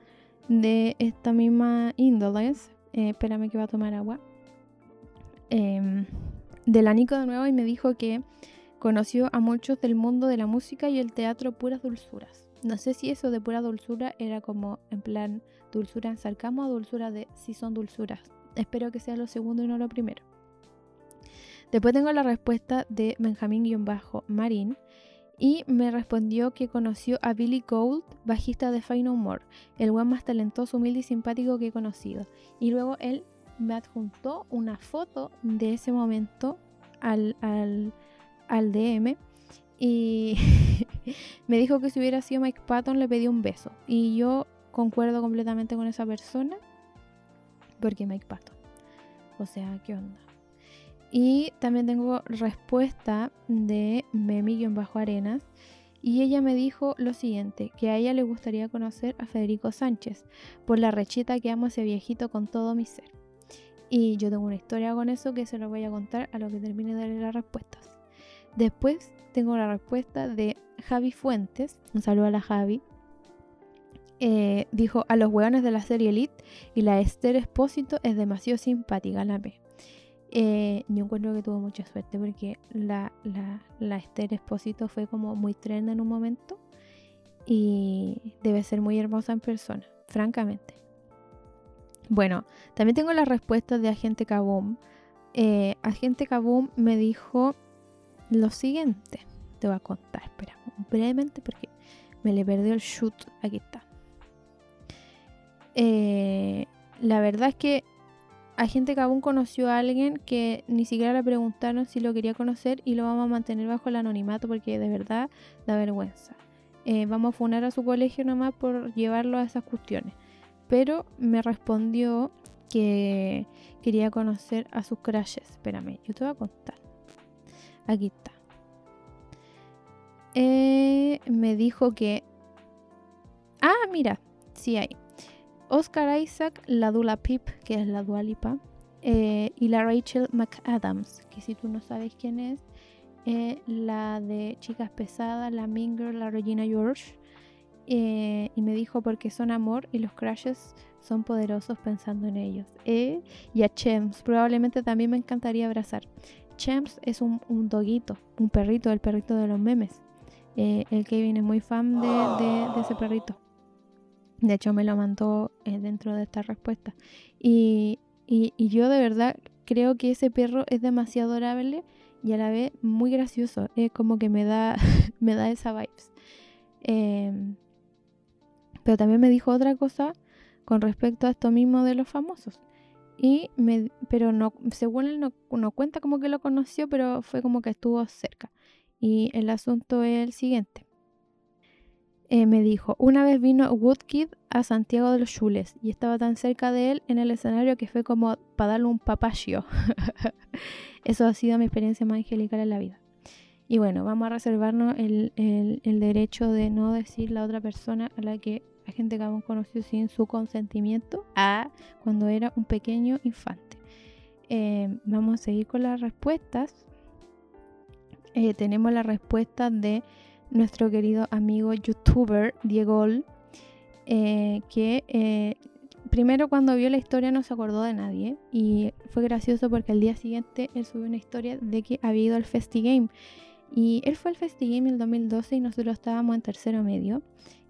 de esta misma índole. Eh, espérame que va a tomar agua. Eh, de la de nuevo y me dijo que Conoció a muchos del mundo de la música y el teatro puras dulzuras. No sé si eso de pura dulzura era como en plan dulzura en sarcasmo o dulzura de si son dulzuras. Espero que sea lo segundo y no lo primero. Después tengo la respuesta de Benjamín-Marín y me respondió que conoció a Billy Gold, bajista de Final More, el buen más talentoso, humilde y simpático que he conocido. Y luego él me adjuntó una foto de ese momento al al DM y me dijo que si hubiera sido Mike Patton le pedí un beso. Y yo concuerdo completamente con esa persona porque Mike Patton. O sea, ¿qué onda? Y también tengo respuesta de Memi-Bajo Arenas. Y ella me dijo lo siguiente, que a ella le gustaría conocer a Federico Sánchez, por la rechita que amo a ese viejito con todo mi ser. Y yo tengo una historia con eso que se lo voy a contar a lo que termine de leer las respuestas. Después tengo la respuesta de Javi Fuentes, un saludo a la Javi. Eh, dijo a los hueones de la serie Elite y la Esther Espósito es demasiado simpática, la P. Eh, yo encuentro que tuvo mucha suerte porque la, la, la Esther Espósito fue como muy trend en un momento y debe ser muy hermosa en persona, francamente. Bueno, también tengo la respuesta de Agente Kaboom. Eh, Agente Kaboom me dijo lo siguiente. Te voy a contar, espera, brevemente porque me le perdió el shoot. Aquí está. Eh, la verdad es que Agente Kaboom conoció a alguien que ni siquiera le preguntaron si lo quería conocer y lo vamos a mantener bajo el anonimato porque de verdad da vergüenza. Eh, vamos a funar a su colegio nomás por llevarlo a esas cuestiones pero me respondió que quería conocer a sus crashes. Espérame, yo te voy a contar. Aquí. Eh, me dijo que... Ah, mira, sí hay. Oscar Isaac, la Dula Pip, que es la Dualipa, eh, y la Rachel McAdams, que si tú no sabes quién es, eh, la de Chicas Pesadas, la Minger, la Regina George, y me dijo porque son amor y los crashes son poderosos pensando en ellos. Y a Chems, probablemente también me encantaría abrazar. Chems es un, un doguito, un perrito, el perrito de los memes. Eh, el Kevin es muy fan de, ese perrito. De hecho, me lo mandó dentro de esta respuesta. Y, y, yo de verdad creo que ese perro es demasiado adorable y a la vez muy gracioso. Es como que me da, me da esa vibes. Eh, pero también me dijo otra cosa con respecto a esto mismo de los famosos. Y me, pero no, según él no, no cuenta como que lo conoció, pero fue como que estuvo cerca. Y el asunto es el siguiente. Eh, me dijo, una vez vino Woodkid a Santiago de los Chules y estaba tan cerca de él en el escenario que fue como para darle un papachio. Eso ha sido mi experiencia más angelical en la vida. Y bueno, vamos a reservarnos el, el derecho de no decir la otra persona a la que gente que hemos conocido sin su consentimiento a cuando era un pequeño infante. Eh, vamos a seguir con las respuestas. Eh, tenemos la respuesta de nuestro querido amigo youtuber Diego, eh, que primero cuando vio la historia no se acordó de nadie y fue gracioso porque al día siguiente él subió una historia de que había ido al FestiGame y él fue al FestiGame en el 2012 y nosotros estábamos en tercero medio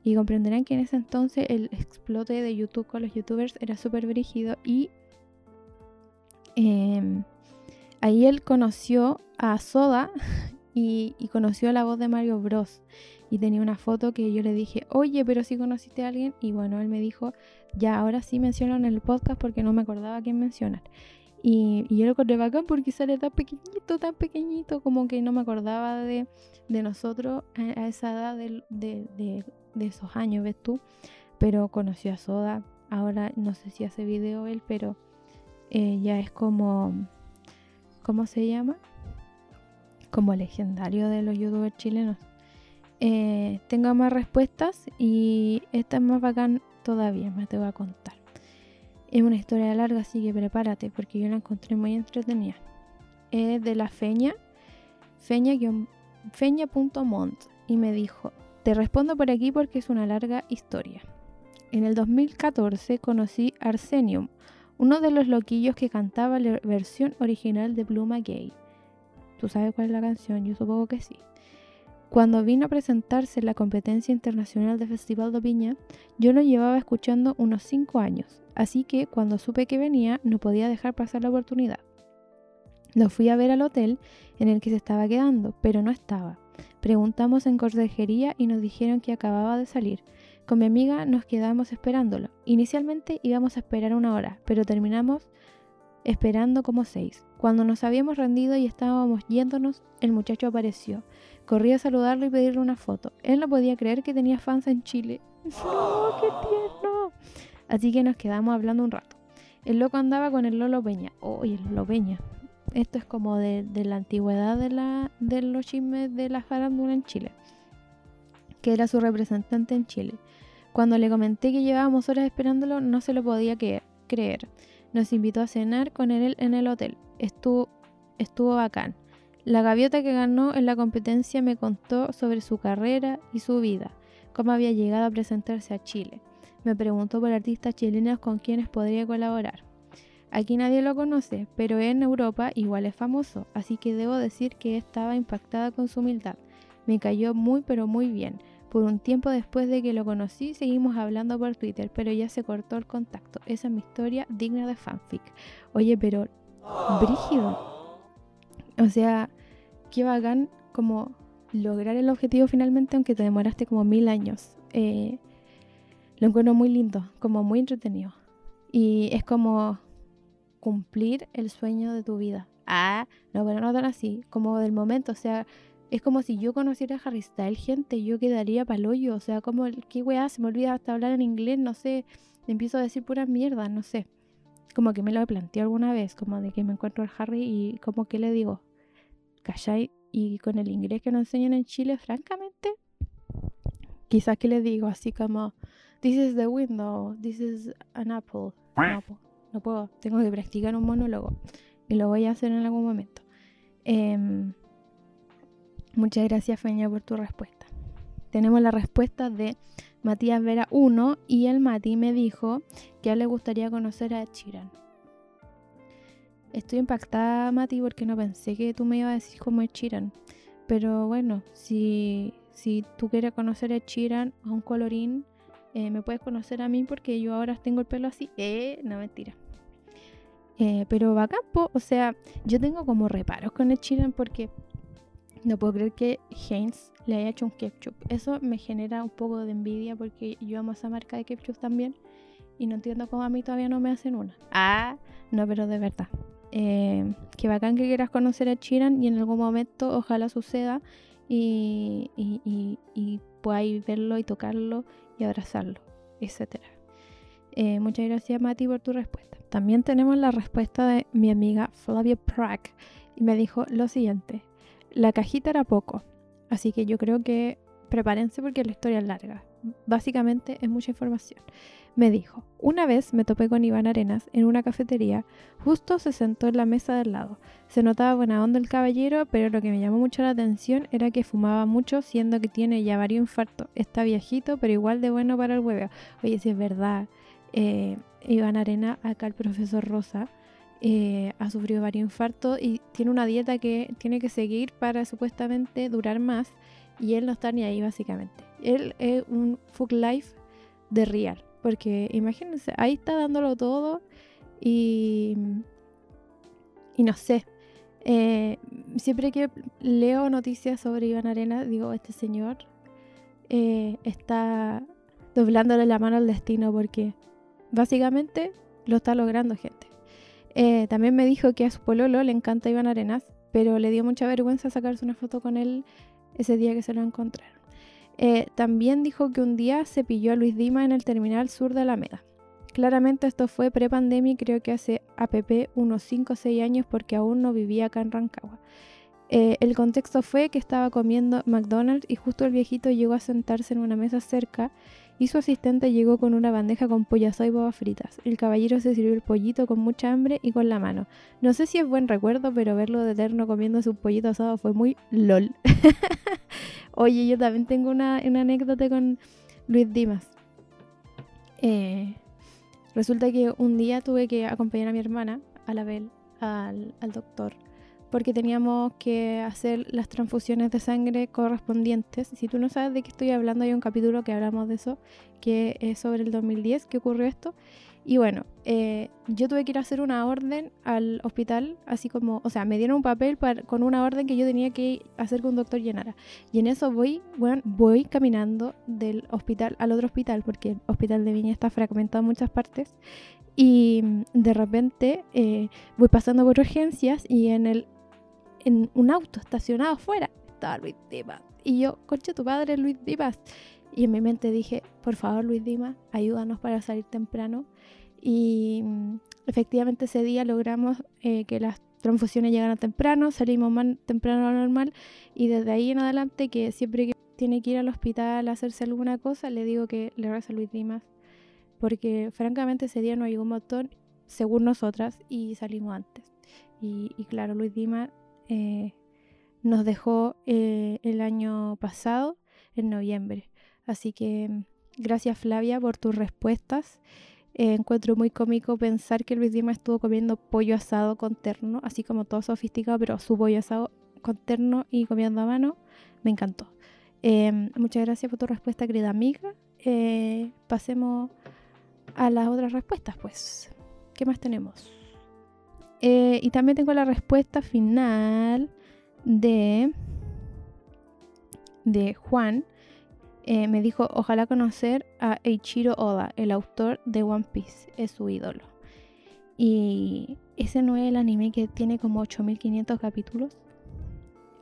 y comprenderán que en ese entonces el explote de YouTube con los youtubers era súper brígido y em, ahí él conoció a Soda y, conoció la voz de Mario Bros. Y tenía una foto que yo le dije, oye, pero si conociste a alguien. Y bueno, él me dijo, ya, ahora sí menciono en el podcast porque no me acordaba quién mencionar. Y, y yo lo encontré bacán porque sale tan pequeñito, tan pequeñito, como que no me acordaba de, nosotros a, esa edad de, de esos años, ves tú. Pero conoció a Soda. Ahora no sé si hace video él, pero eh, ya es como. ¿Cómo se llama? Como legendario de los youtubers chilenos. Eh, tengo más respuestas y esta es más bacán todavía, me te voy a contar. Es una historia larga, así que prepárate porque yo la encontré muy entretenida. Es de la Feña, feña.mont y me dijo, te respondo por aquí porque es una larga historia. En el 2014 conocí Arsenium, uno de los loquillos que cantaba la versión original de Pluma Gay. ¿Tú sabes cuál es la canción? Yo supongo que sí. Cuando vino a presentarse en la competencia internacional de Festival de Viña, yo lo llevaba escuchando unos 5 años, así que cuando supe que venía no podía dejar pasar la oportunidad. Lo fui a ver al hotel en el que se estaba quedando, pero no estaba. Preguntamos en consejería y nos dijeron que acababa de salir. Con mi amiga nos quedamos esperándolo. Inicialmente íbamos a esperar una hora, pero terminamos esperando como seis. Cuando nos habíamos rendido y estábamos yéndonos, el muchacho apareció. Corrí a saludarlo y pedirle una foto. Él no podía creer que tenía fans en Chile. ¡No, qué tierno! Así que nos quedamos hablando un rato. El loco andaba con el Lolo Peña. Oye, el Lolo Peña. Esto es como de, la antigüedad de, los chismes de la farándula en Chile. Que era su representante en Chile. Cuando le comenté que llevábamos horas esperándolo, no se lo podía creer. Nos invitó a cenar con él en el hotel. Estuvo, estuvo bacán. La gaviota que ganó en la competencia me contó sobre su carrera y su vida, cómo había llegado a presentarse a Chile. Me preguntó por artistas chilenos con quienes podría colaborar. Aquí nadie lo conoce, pero en Europa igual es famoso, así que debo decir que estaba impactada con su humildad. Me cayó muy pero muy bien. Por un tiempo después de que lo conocí, seguimos hablando por Twitter, pero ya se cortó el contacto. Esa es mi historia digna de fanfic. Oye, pero... Brígido. O sea, qué bacán como lograr el objetivo finalmente, aunque te demoraste como mil años. Eh, lo encuentro muy lindo, como muy entretenido. Y es como cumplir el sueño de tu vida. Ah, no, pero no tan así, como del momento, o sea, es como si yo conociera a Harry Styles, gente, yo quedaría hoyo. o sea, como, qué weá, se me olvida hasta hablar en inglés, no sé, empiezo a decir pura mierda, no sé. Como que me lo he alguna vez, como de que me encuentro al Harry y como que le digo, ¿cachai? Y con el inglés que nos enseñan en Chile, francamente, quizás que le digo así como, this is the window, this is an apple. No, puedo, tengo que practicar un monólogo y lo voy a hacer en algún momento. Em, muchas gracias, Feña, por tu respuesta. Tenemos la respuesta de Matías Vera 1 y el Mati me dijo que a él le gustaría conocer a Chiran. Estoy impactada, Mati, porque no pensé que tú me ibas a decir cómo es Chiran. Pero bueno, si, si tú quieres conocer a Chiran a un colorín, eh, me puedes conocer a mí porque yo ahora tengo el pelo así. Eh, no mentira. Eh, pero campo, o sea, yo tengo como reparos con el Chiran porque no puedo creer que Heinz le haya hecho un ketchup. Eso me genera un poco de envidia porque yo amo esa marca de ketchup también. Y no entiendo cómo a mí todavía no me hacen una. Ah, no, pero de verdad. Eh, que bacán que quieras conocer a Chiran y en algún momento ojalá suceda y, y, podáis verlo y tocarlo y abrazarlo, etc. Eh, muchas gracias Mati por tu respuesta. También tenemos la respuesta de mi amiga Flavia Prack y me dijo lo siguiente. La cajita era poco, así que yo creo que prepárense porque la historia es larga. Básicamente es mucha información. Me dijo, una vez me topé con Iván Arenas en una cafetería, justo se sentó en la mesa del lado. Se notaba buena onda el caballero, pero lo que me llamó mucho la atención era que fumaba mucho, siendo que tiene ya varios infartos. Está viejito, pero igual de bueno para el huevo. Oye, si es verdad, eh, Iván Arena, acá el profesor Rosa, eh, ha sufrido varios infartos y tiene una dieta que tiene que seguir para supuestamente durar más y él no está ni ahí básicamente. Él es un fuck life de real, porque imagínense, ahí está dándolo todo y, no sé. Eh, siempre que leo noticias sobre Iván Arena, digo, este señor eh, está doblándole la mano al destino porque básicamente lo está logrando gente. Eh, también me dijo que a su pololo le encanta Iván Arenas, pero le dio mucha vergüenza sacarse una foto con él ese día que se lo encontraron. Eh, también dijo que un día se pilló a Luis Dima en el terminal sur de Alameda. Claramente esto fue pre-pandemia y creo que hace APP unos 5 o 6 años porque aún no vivía acá en Rancagua. Eh, el contexto fue que estaba comiendo McDonald's y justo el viejito llegó a sentarse en una mesa cerca y su asistente llegó con una bandeja con pollo y babas fritas. El caballero se sirvió el pollito con mucha hambre y con la mano. No sé si es buen recuerdo, pero verlo de eterno comiendo su pollito asado fue muy lol. Oye, yo también tengo una, anécdota con Luis Dimas. Eh, resulta que un día tuve que acompañar a mi hermana, a la Bel, al doctor porque teníamos que hacer las transfusiones de sangre correspondientes. Si tú no sabes de qué estoy hablando, hay un capítulo que hablamos de eso, que es sobre el 2010 que ocurrió esto. Y bueno, eh, yo tuve que ir a hacer una orden al hospital, así como, o sea, me dieron un papel con una orden que yo tenía que hacer que un doctor llenara. Y en eso voy, bueno, voy caminando del hospital al otro hospital, porque el hospital de Viña está fragmentado en muchas partes. Y de repente eh, voy pasando por urgencias y en el en un auto estacionado afuera estaba Luis Dimas. Y yo, concha tu padre, Luis Dimas. Y en mi mente dije, por favor, Luis Dimas, ayúdanos para salir temprano. Y mm, efectivamente ese día logramos eh, que las transfusiones llegaran temprano, salimos más temprano a lo normal y desde ahí en adelante que siempre que tiene que ir al hospital a hacerse alguna cosa, le digo que le reza Luis Dimas, porque francamente ese día no llegó un montón, según nosotras, y salimos antes. Y, claro, Luis Dimas eh, nos dejó eh, el año pasado, en noviembre. Así que gracias Flavia por tus respuestas. Eh, encuentro muy cómico pensar que Luis Dima estuvo comiendo pollo asado con terno, así como todo sofisticado, pero su pollo asado con terno y comiendo a mano, me encantó. Em, muchas gracias por tu respuesta, querida amiga. Pasemos a las otras respuestas, pues. ¿Qué más tenemos? Eh, y también tengo la respuesta final de, de Juan, eh, me dijo, ojalá conocer a Eiichiro Oda, el autor de One Piece, es su ídolo. Y ese no es el anime que tiene como 8500 capítulos.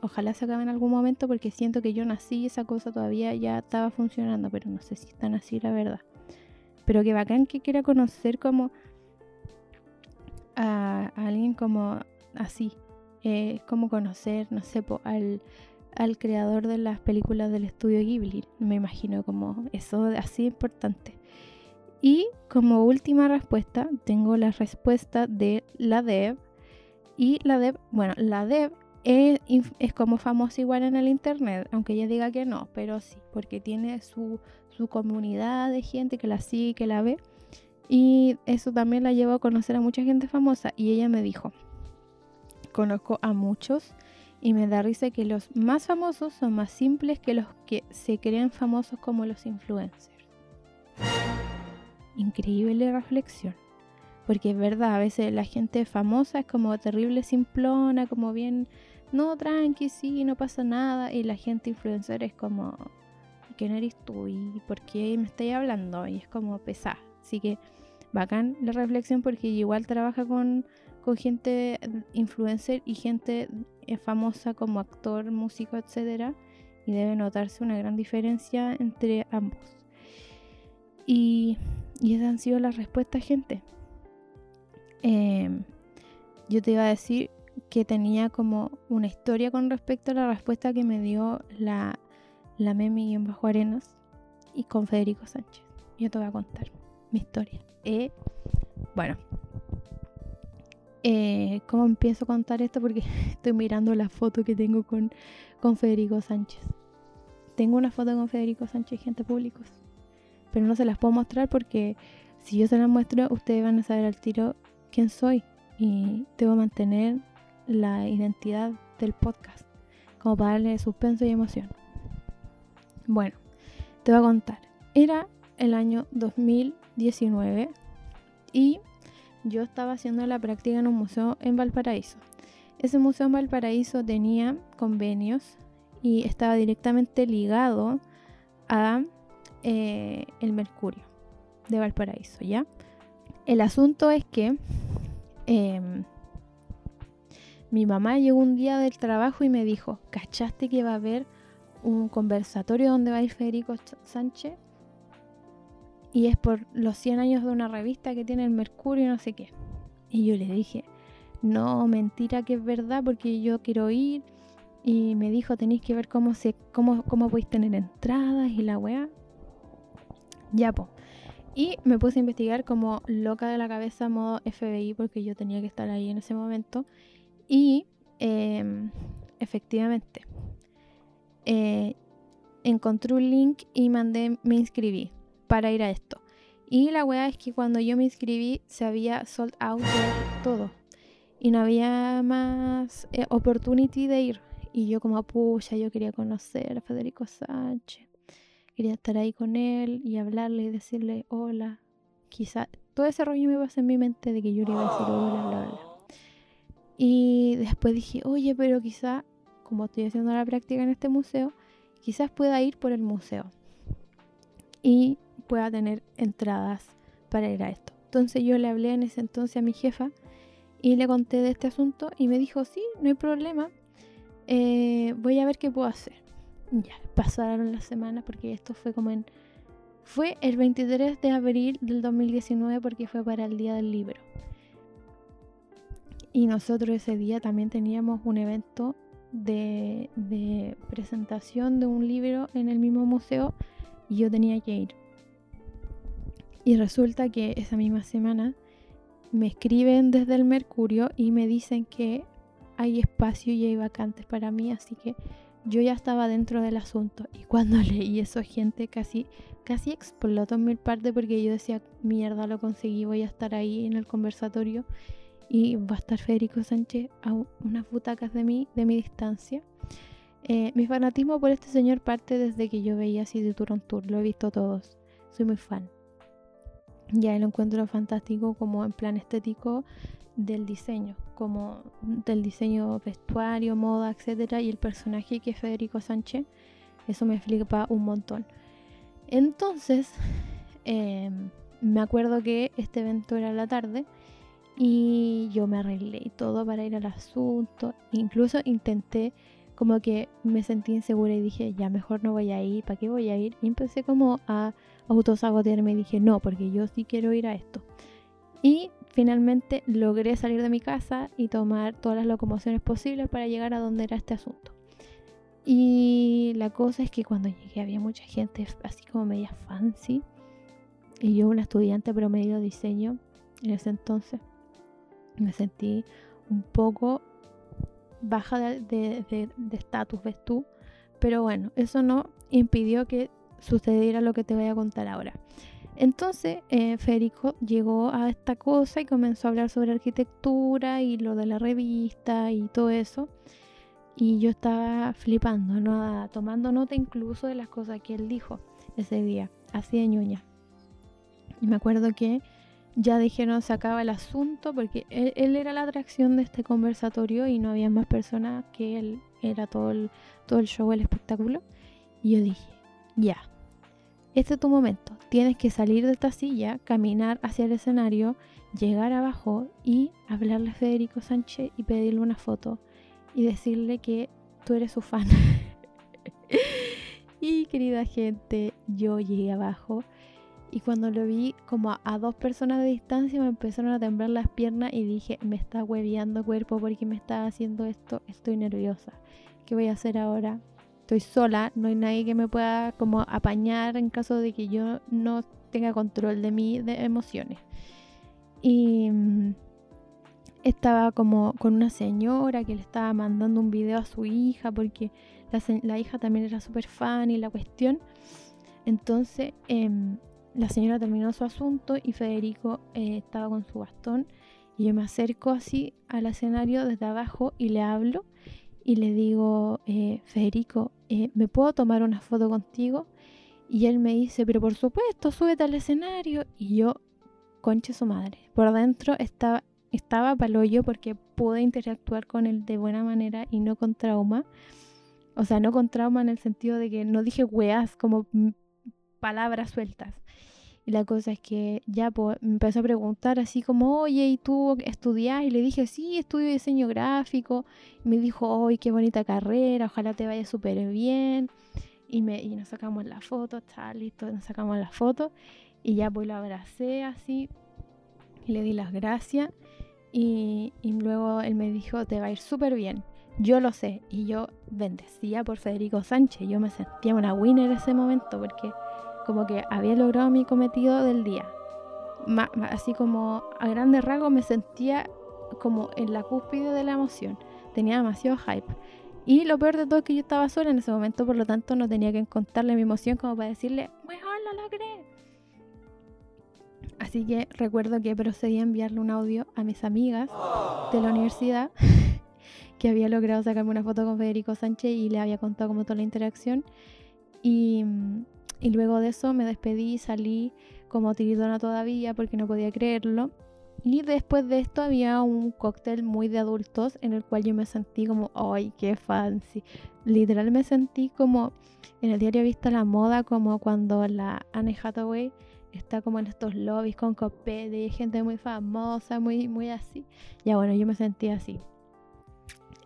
Ojalá se acabe en algún momento porque siento que yo nací y esa cosa todavía ya estaba funcionando, pero no sé si están así la verdad. Pero que bacán que quiera conocer como a, alguien como así. Eh, como conocer, no sé, al al creador de las películas del estudio Ghibli. Me imagino como eso así importante. Y como última respuesta, tengo la respuesta de la Dev. Y la Dev, bueno, la Dev es, es, como famosa igual en el internet, aunque ella diga que no, pero sí, porque tiene su, su comunidad de gente que la sigue que la ve. Y eso también la llevó a conocer a mucha gente famosa. Y ella me dijo, conozco a muchos y me da risa que los más famosos son más simples que los que se creen famosos como los influencers. Increíble reflexión. Porque es verdad, a veces la gente famosa es como terrible simplona, como bien, no, tranqui, sí, no pasa nada. Y la gente influencer es como, ¿quién eres tú? ¿Y por qué me estáis hablando? Y es como pesar. Así que bacán la reflexión porque igual trabaja con, gente influencer y gente es famosa como actor, músico, etc. Y debe notarse una gran diferencia entre ambos. Y, y esas han sido las respuestas, gente. Em, yo te iba a decir que tenía como una historia con respecto a la respuesta que me dio la, la Memi en Bajo Arenas y con Federico Sánchez. Yo te voy a contar mi historia. Eh, bueno, ¿Cómo empiezo a contar esto? Porque estoy mirando la foto que tengo con, con Federico Sánchez. Tengo una foto con Federico Sánchez, gente públicos. Pero no se las puedo mostrar porque si yo se las muestro, ustedes van a saber al tiro quién soy. Y debo mantener la identidad del podcast. Como para darle suspenso y emoción. Bueno, te voy a contar. Era el año 2019 y yo estaba haciendo la práctica en un museo en Valparaíso. Ese museo en Valparaíso tenía convenios y estaba directamente ligado a eh, el Mercurio de Valparaíso, ¿ya? El asunto es que em, mi mamá llegó un día del trabajo y me dijo, ¿cachaste que va a haber un conversatorio donde va a ir Federico Sánchez? Y es por los 100 años de una revista que tiene el Mercurio y no sé qué. Y yo le dije, no, mentira que es verdad porque yo quiero ir. Y me dijo, tenéis que ver cómo, se, cómo, cómo podéis tener entradas y la weá. Ya, po. Y me puse a investigar como loca de la cabeza, modo FBI, porque yo tenía que estar ahí en ese momento. Y em, efectivamente, eh, encontré un link y mandé, me inscribí para ir a esto. Y la weá es que cuando yo me inscribí se había sold out todo. Y no había más eh, opportunity de ir. Y yo como pucha, yo quería conocer a Federico Sánchez. Quería estar ahí con él y hablarle y decirle hola. Quizá todo ese rollo me pasa en mi mente de que yo le iba a decir hola, bla, bla. Y después dije, oye, pero quizá, como estoy haciendo la práctica en este museo, quizás pueda ir por el museo. Y pueda tener entradas para ir a esto. Entonces yo le hablé en ese entonces a mi jefa y le conté de este asunto y me dijo, sí, no hay problema, eh, voy a ver qué puedo hacer. Ya, pasaron las semanas porque esto fue como en... Fue el 23 de abril del 2019 porque fue para el Día del Libro. Y nosotros ese día también teníamos un evento de, de presentación de un libro en el mismo museo y yo tenía que ir. Y resulta que esa misma semana me escriben desde el Mercurio y me dicen que hay espacio y hay vacantes para mí, así que yo ya estaba dentro del asunto. Y cuando leí eso, gente casi, casi explotó en mil partes porque yo decía, mierda, lo conseguí, voy a estar ahí en el conversatorio y va a estar Federico Sánchez a unas butacas de mí, de mi distancia. Eh, mi fanatismo por este señor parte desde que yo veía City Tour on Tour, lo he visto todos, soy muy fan. Ya lo encuentro fantástico como en plan estético del diseño, como del diseño vestuario, moda, etcétera, y el personaje que es Federico Sánchez, eso me flipa un montón. Entonces, em, me acuerdo que este evento era la tarde y yo me arreglé todo para ir al asunto. Incluso intenté como que me sentí insegura y dije, ya mejor no voy a ir, ¿para qué voy a ir? Y empecé como a autosabotearme dije, no, porque yo sí quiero ir a esto. Y finalmente logré salir de mi casa y tomar todas las locomociones posibles para llegar a donde era este asunto. Y la cosa es que cuando llegué había mucha gente así como media fancy. Y yo, una estudiante promedio de diseño en ese entonces, me sentí un poco baja de estatus, ves tú. Pero bueno, eso no impidió que sucediera lo que te voy a contar ahora. Entonces eh, Federico llegó a esta cosa y comenzó a hablar sobre arquitectura y lo de la revista y todo eso. Y yo estaba flipando, ¿no? tomando nota incluso de las cosas que él dijo ese día, así de ñuña. Y me acuerdo que ya dijeron se acaba el asunto porque él, era la atracción de este conversatorio y no había más personas que él, era todo el, todo el show, el espectáculo. Y yo dije, ya, este es tu momento. Tienes que salir de esta silla, caminar hacia el escenario, llegar abajo y hablarle a Federico Sánchez y pedirle una foto y decirle que tú eres su fan. y querida gente, yo llegué abajo y cuando lo vi como a, dos personas de distancia me empezaron a temblar las piernas y dije, me está hueviando cuerpo porque me está haciendo esto, estoy nerviosa. ¿Qué voy a hacer ahora? Estoy sola, no hay nadie que me pueda como apañar en caso de que yo no tenga control de mis emociones. Y mm, estaba como con una señora que le estaba mandando un video a su hija porque la, hija también era súper fan y la cuestión. Entonces em, la señora terminó su asunto y Federico eh, estaba con su bastón y yo me acerco así al escenario desde abajo y le hablo y le digo, eh, Federico, eh, ¿me puedo tomar una foto contigo? Y él me dice, pero por supuesto, súbete al escenario. Y yo, conche su madre, por dentro estaba, estaba paloyo porque pude interactuar con él de buena manera y no con trauma. O sea, no con trauma en el sentido de que no dije weas como palabras sueltas. Y la cosa es que ya me empezó a preguntar así como, oye, ¿y tú estudias? Y le dije, sí, estudio diseño gráfico. Y me dijo, ¡ay, qué bonita carrera! Ojalá te vaya súper bien. Y, me, y nos sacamos la foto, está listo, nos sacamos la foto. Y ya pues lo abracé así. Le di las gracias. Y, y luego él me dijo, te va a ir súper bien. Yo lo sé. Y yo bendecía por Federico Sánchez. Yo me sentía una winner en ese momento porque como que había logrado mi cometido del día. así como a grandes rasgos me sentía como en la cúspide de la emoción. Tenía demasiado hype. Y lo peor de todo es que yo estaba sola en ese momento, por lo tanto no tenía que contarle mi emoción como para decirle, mejor lo logré. Así que recuerdo que procedí a enviarle un audio a mis amigas de la universidad que había logrado sacarme una foto con Federico Sánchez y le había contado como toda la interacción. Y, y luego de eso me despedí y salí como tiritona todavía porque no podía creerlo. Y después de esto había un cóctel muy de adultos en el cual yo me sentí como, ¡ay, qué fancy! Literal me sentí como en el diario Vista la Moda, como cuando la Anne Hathaway está como en estos lobbies con copete y gente muy famosa, muy, muy así. Ya bueno, yo me sentí así.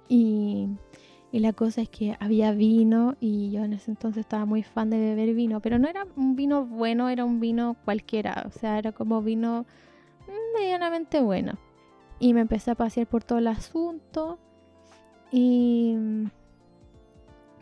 Y y la cosa es que había vino y yo en ese entonces estaba muy fan de beber vino, pero no era un vino bueno, era un vino cualquiera, o sea, era como vino medianamente bueno. y me empecé a pasear por todo el asunto. Y,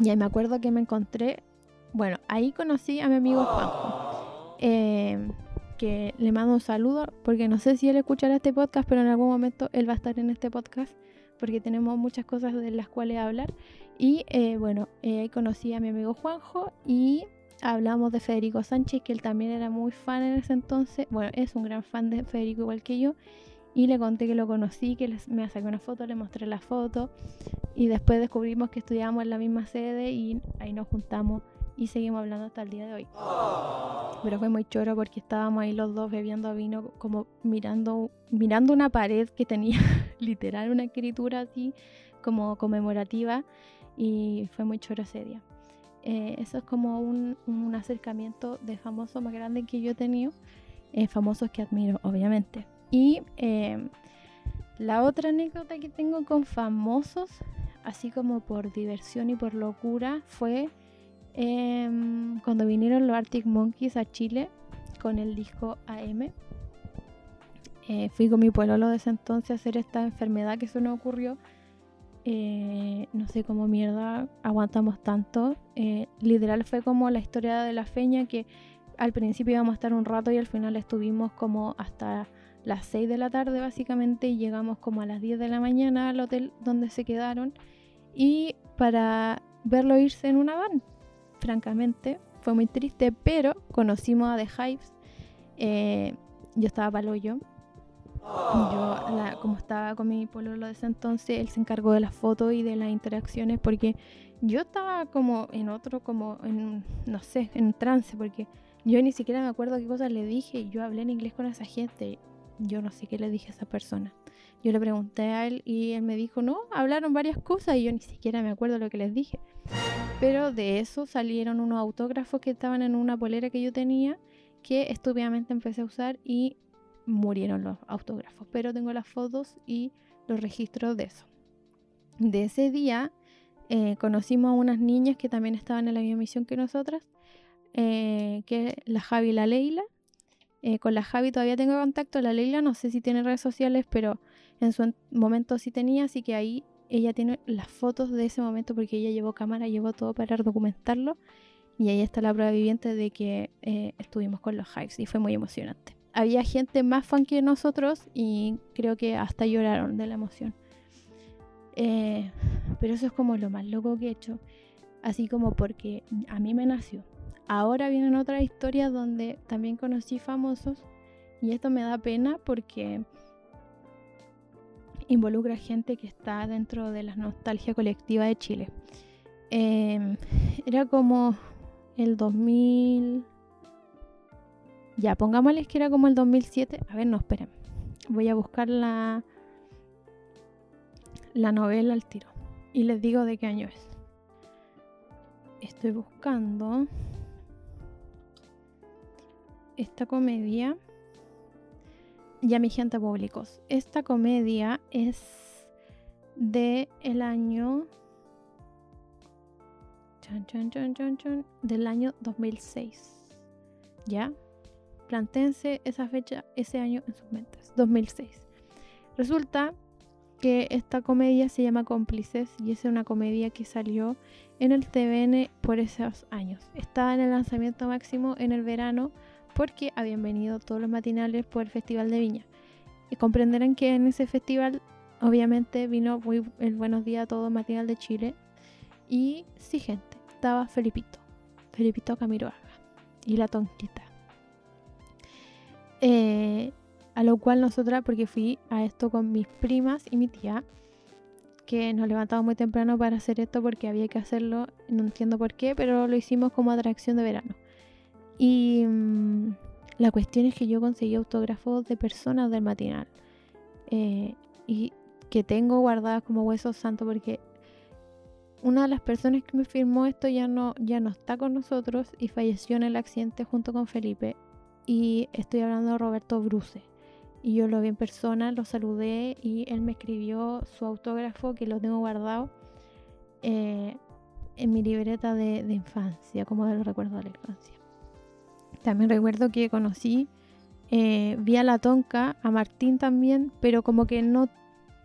y ahí me acuerdo que me encontré, bueno, ahí conocí a mi amigo Juanjo, eh, que le mando un saludo, porque no sé si él escuchará este podcast, pero en algún momento él va a estar en este podcast, porque tenemos muchas cosas de las cuales hablar. Y eh, bueno, eh, conocí a mi amigo Juanjo y hablamos de Federico Sánchez, que él también era muy fan en ese entonces. Bueno, es un gran fan de Federico igual que yo. Y le conté que lo conocí, que me sacó una foto, le mostré la foto. Y después descubrimos que estudiábamos en la misma sede y ahí nos juntamos y seguimos hablando hasta el día de hoy. Pero fue muy choro porque estábamos ahí los dos bebiendo vino, como mirando, mirando una pared que tenía literal una escritura así, como conmemorativa. Y fue muy choro ese día. Eh, eso es como un, acercamiento de famosos más grande que yo he tenido, eh, famosos que admiro, obviamente. Y eh, la otra anécdota que tengo con famosos, así como por diversión y por locura, fue em, cuando vinieron los Arctic Monkeys a Chile con el disco AM. fui con mi pueblo de entonces a hacer esta enfermedad que se nos ocurrió eh, no sé cómo mierda aguantamos tanto. Eh, literal fue como la historia de la feña que al principio íbamos a estar un rato y al final estuvimos como hasta las 6 de la tarde básicamente y llegamos como a las 10 de la mañana al hotel donde se quedaron y para verlo irse en una van. Francamente fue muy triste, pero conocimos a The Hives. Eh, yo estaba para yo yo, como estaba con mi pololo de ese entonces, él se encargó de las fotos y de las interacciones porque yo estaba como en otro, como en, no sé, en trance, porque yo ni siquiera me acuerdo qué cosas le dije. Yo hablé en inglés con esa gente. Yo no sé qué le dije a esa persona. Yo le pregunté a él y él me dijo, no, hablaron varias cosas y yo ni siquiera me acuerdo lo que les dije. Pero de eso salieron unos autógrafos que estaban en una polera que yo tenía que estúpidamente empecé a usar y murieron los autógrafos, pero tengo las fotos y los registros de eso. De ese día eh, conocimos a unas niñas que también estaban en la misma misión que nosotras, eh, que la Javi y la Leila. Eh, con la Javi todavía tengo contacto, la Leila no sé si tiene redes sociales, pero en su momento sí tenía, así que ahí ella tiene las fotos de ese momento porque ella llevó cámara, llevó todo para documentarlo y ahí está la prueba viviente de que estuvimos con los Hives y fue muy emocionante había gente más fan que nosotros y creo que hasta lloraron de la emoción. Eh, pero eso es como lo más loco que he hecho. Así como porque a mí me nació. Ahora vienen otras historias donde también conocí famosos y esto me da pena porque involucra gente que está dentro de la nostalgia colectiva de Chile. Em, era como el 2000, ya, pongámosles que era como el 2007. A ver, no, esperen. Voy a buscar la, la novela al tiro. Y les digo de qué año es. Estoy buscando esta comedia. Ya mi gente públicos. Esta comedia es de el año chan, chan, chan, del año 2006. ¿Ya? Plantense esa fecha, ese año en sus mentes, 2006. Resulta que esta comedia se llama Cómplices y es una comedia que salió en el TVN por esos años. Estaba en el lanzamiento máximo en el verano porque habían venido todos los matinales por el Festival de Viña. Y comprenderán que en ese festival obviamente vino muy el Buenos Días a todo matinal de Chile y sí gente, estaba Felipito, Felipito Camiroaga y la Tonquita. Eh, a lo cual nosotras, porque fui a esto con mis primas y mi tía, que nos levantamos muy temprano para hacer esto porque había que hacerlo, no entiendo por qué, pero lo hicimos como atracción de verano. Y mm, la cuestión es que yo conseguí autógrafos de personas del matinal. Eh, y que tengo guardadas como huesos santos porque una de las personas que me firmó esto ya no, ya no está con nosotros y falleció en el accidente junto con Felipe y estoy hablando de Roberto Bruce. Y yo lo vi en persona, lo saludé y él me escribió su autógrafo que lo tengo guardado eh, en mi libreta de, infancia, como de los recuerdos de la infancia. También recuerdo que conocí Eh, vi a la Tonka, a Martín también, pero como que no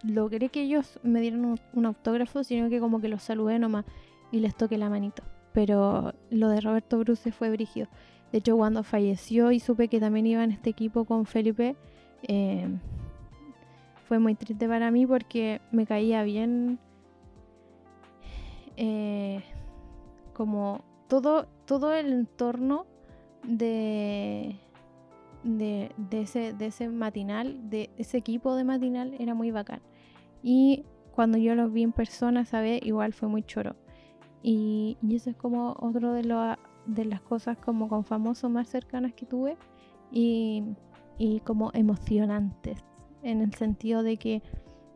logré que ellos me dieran un, autógrafo, sino que como que los saludé nomás y les toqué la manito. Pero lo de Roberto Bruce fue brígido. De hecho, cuando falleció y supe que también iba en este equipo con Felipe, eh, fue muy triste para mí porque me caía bien eh, como todo, todo el entorno de, de, ese, de ese matinal, de ese equipo de matinal, era muy bacán. Y cuando yo los vi en persona, ¿sabes? Igual fue muy choro. Y, eso es como otro de, lo, de las cosas como con famosos más cercanas que tuve y, y como emocionantes, en el sentido de que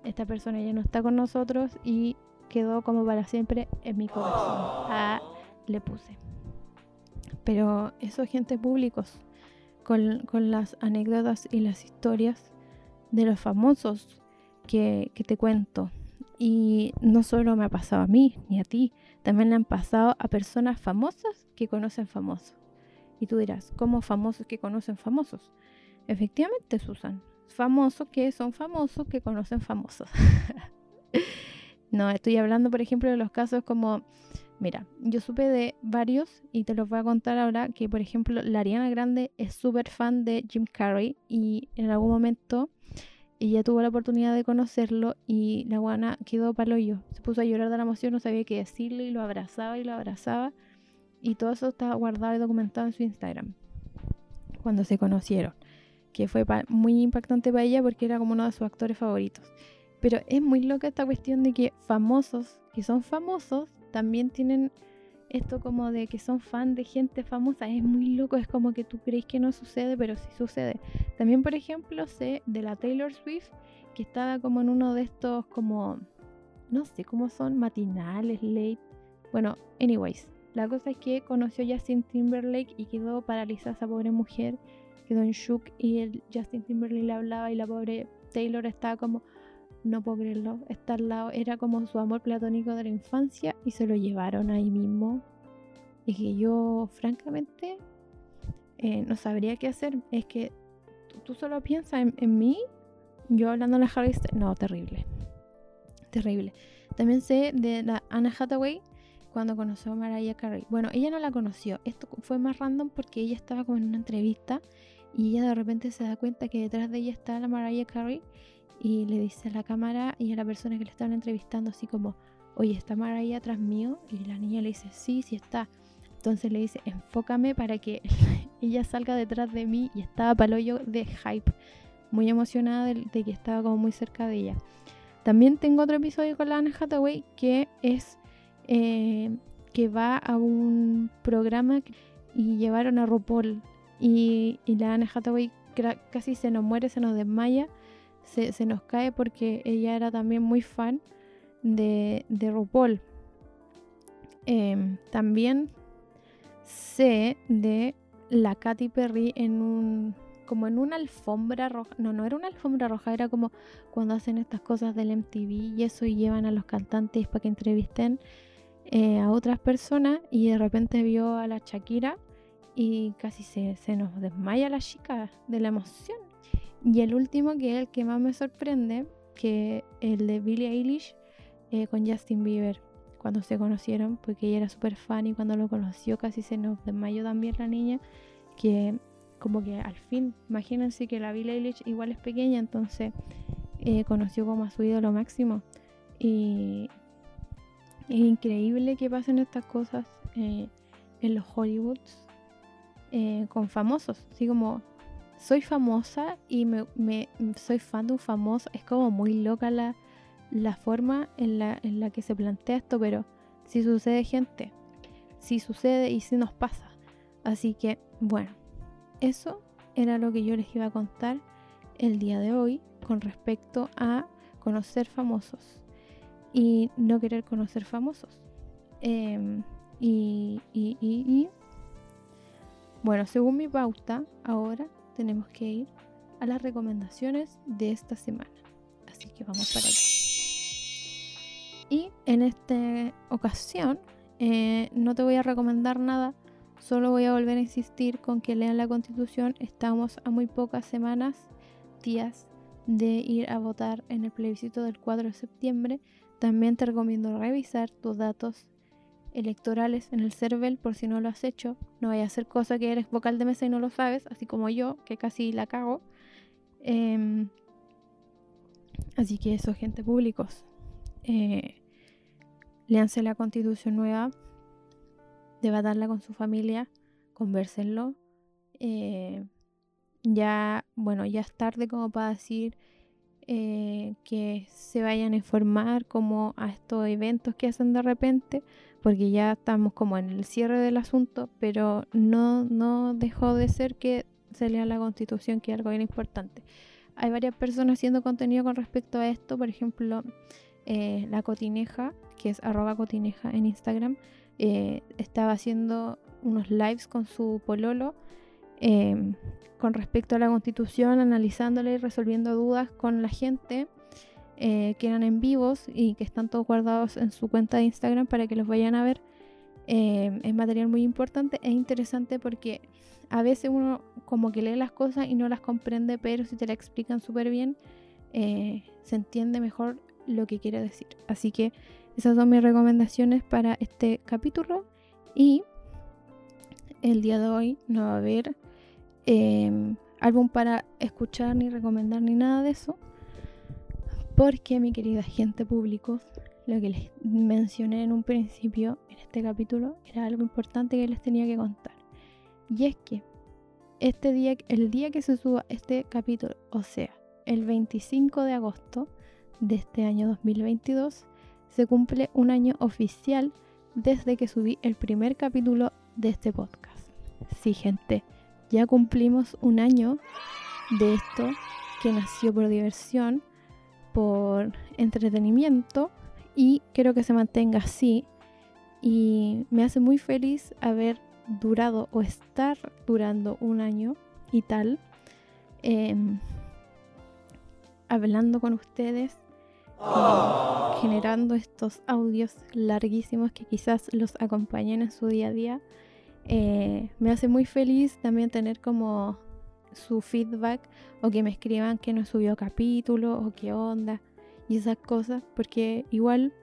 esta persona ya no está con nosotros y quedó como para siempre en mi corazón. Ah, le puse. Pero esos gente públicos, con, las anécdotas y las historias de los famosos que, te cuento. Y no solo me ha pasado a mí ni a ti, también le han pasado a personas famosas que conocen famosos. Y tú dirás, ¿cómo famosos que conocen famosos? Efectivamente, Susan, famosos que son famosos que conocen famosos. no, estoy hablando, por ejemplo, de los casos como Mira, yo supe de varios y te los voy a contar ahora que, por ejemplo, la Ariana Grande es súper fan de Jim Carrey y en algún momento ella tuvo la oportunidad de conocerlo y la guana quedó palo yo. Se puso a llorar de la emoción, no sabía qué decirle y lo abrazaba y lo abrazaba. Y todo eso estaba guardado y documentado en su Instagram cuando se conocieron. Que fue muy impactante para ella porque era como uno de sus actores favoritos. Pero es muy loca esta cuestión de que famosos, que son famosos, también tienen esto como de que son fan de gente famosa. Es muy loco, es como que tú crees que no sucede, pero sí sucede. También, por ejemplo, sé de la Taylor Swift que estaba como en uno de estos como, no sé cómo son, matinales, late. Bueno, anyways, la cosa es que conoció a Justin Timberlake y quedó paralizada esa pobre mujer. Quedó en shock y el Justin Timberlake le hablaba y la pobre Taylor estaba como no puedo creerlo, está al lado, era como su amor platónico de la infancia y se lo llevaron ahí mismo. Y que yo, francamente, eh, no sabría qué hacer. Es que tú, solo piensas en, mí, yo hablando de la Harry no, terrible. Terrible. También sé de la Anna Hathaway cuando conoció a Mariah Carey. Bueno, ella no la conoció. Esto fue más random porque ella estaba como en una entrevista y ella de repente se da cuenta que detrás de ella está la Mariah Carey y le dice a la cámara y a la persona que le estaban entrevistando así como, oye, ¿está ahí atrás mío? Y la niña le dice, sí, sí está. Entonces le dice, enfócame para que ella salga detrás de mí y estaba paloyo de hype, muy emocionada de, que estaba como muy cerca de ella. También tengo otro episodio con la Anne Hathaway que es eh, que va a un programa y llevaron a RuPaul y, y la Anne Hathaway casi se nos muere, se nos desmaya se, nos cae porque ella era también muy fan de, de RuPaul. Em, también sé de la Katy Perry en un como en una alfombra roja, no, no era una alfombra roja, era como cuando hacen estas cosas del MTV y eso y llevan a los cantantes para que entrevisten eh, a otras personas y de repente vio a la Shakira y casi se, se nos desmaya la chica de la emoción. Y el último, que es el que más me sorprende, que el de Billie Eilish eh, con Justin Bieber, cuando se conocieron, porque ella era súper fan y cuando lo conoció casi se nos desmayó también la niña, que como que al fin, imagínense que la Billie Eilish igual es pequeña, entonces eh, conoció como a su ídolo máximo. Y es increíble que pasen estas cosas eh, en los Hollywoods con famosos, así como soy famosa y me, soy fan de un famoso. Es como muy loca la, forma en la, en la que se plantea esto, pero si sucede gente, si sucede y si nos pasa. Así que, bueno, eso era lo que yo les iba a contar el día de hoy con respecto a conocer famosos y no querer conocer famosos. Em, y, y, y, bueno, según mi pauta, ahora tenemos que ir a las recomendaciones de esta semana. Así que vamos para allá. Y en esta ocasión eh, no te voy a recomendar nada solo voy a volver a insistir con que lean la constitución. Estamos a muy pocas semanas, días de ir a votar en el plebiscito del 4 de septiembre. También te recomiendo revisar tus datos electorales en el CERVEL por si no lo has hecho. No vaya a hacer cosa que eres vocal de mesa y no lo sabes, así como yo, que casi la cago. Em, así que eso, gente públicos. Eh, léanse la constitución nueva, debatarla con su familia, conversenlo. Eh, ya, bueno, ya es tarde como para decir eh, que se vayan a informar como a estos eventos que hacen de repente, porque ya estamos como en el cierre del asunto, pero no, no dejó de ser que se lea la constitución, que es algo bien importante. Hay varias personas haciendo contenido con respecto a esto, por ejemplo, eh, la cotineja, que es arroba cotineja en Instagram, eh, estaba haciendo unos lives con su pololo em, con respecto a la constitución, analizándola y resolviendo dudas con la gente eh, que eran en vivos y que están todos guardados en su cuenta de Instagram para que los vayan a ver. Em, es material muy importante e interesante porque a veces uno como que lee las cosas y no las comprende, pero si te la explican súper bien, eh, se entiende mejor lo que quiere decir. Así que esas son mis recomendaciones para este capítulo. Y el día de hoy no va a haber em, álbum para escuchar ni recomendar ni nada de eso. Porque mi querida gente público, lo que les mencioné en un principio en este capítulo era algo importante que les tenía que contar. Y es que este día, el día que se suba este capítulo, o sea, el 25 de agosto de este año 2022, se cumple un año oficial desde que subí el primer capítulo de este podcast. Sí, gente, ya cumplimos un año de esto que nació por diversión, por entretenimiento y quiero que se mantenga así. Y me hace muy feliz haber durado o estar durando un año y tal, em, hablando con ustedes generando estos audios larguísimos que quizás los acompañen en su día a día. Eh, me hace muy feliz también tener como su feedback o que me escriban que no subió capítulo o qué onda y esas cosas, porque igual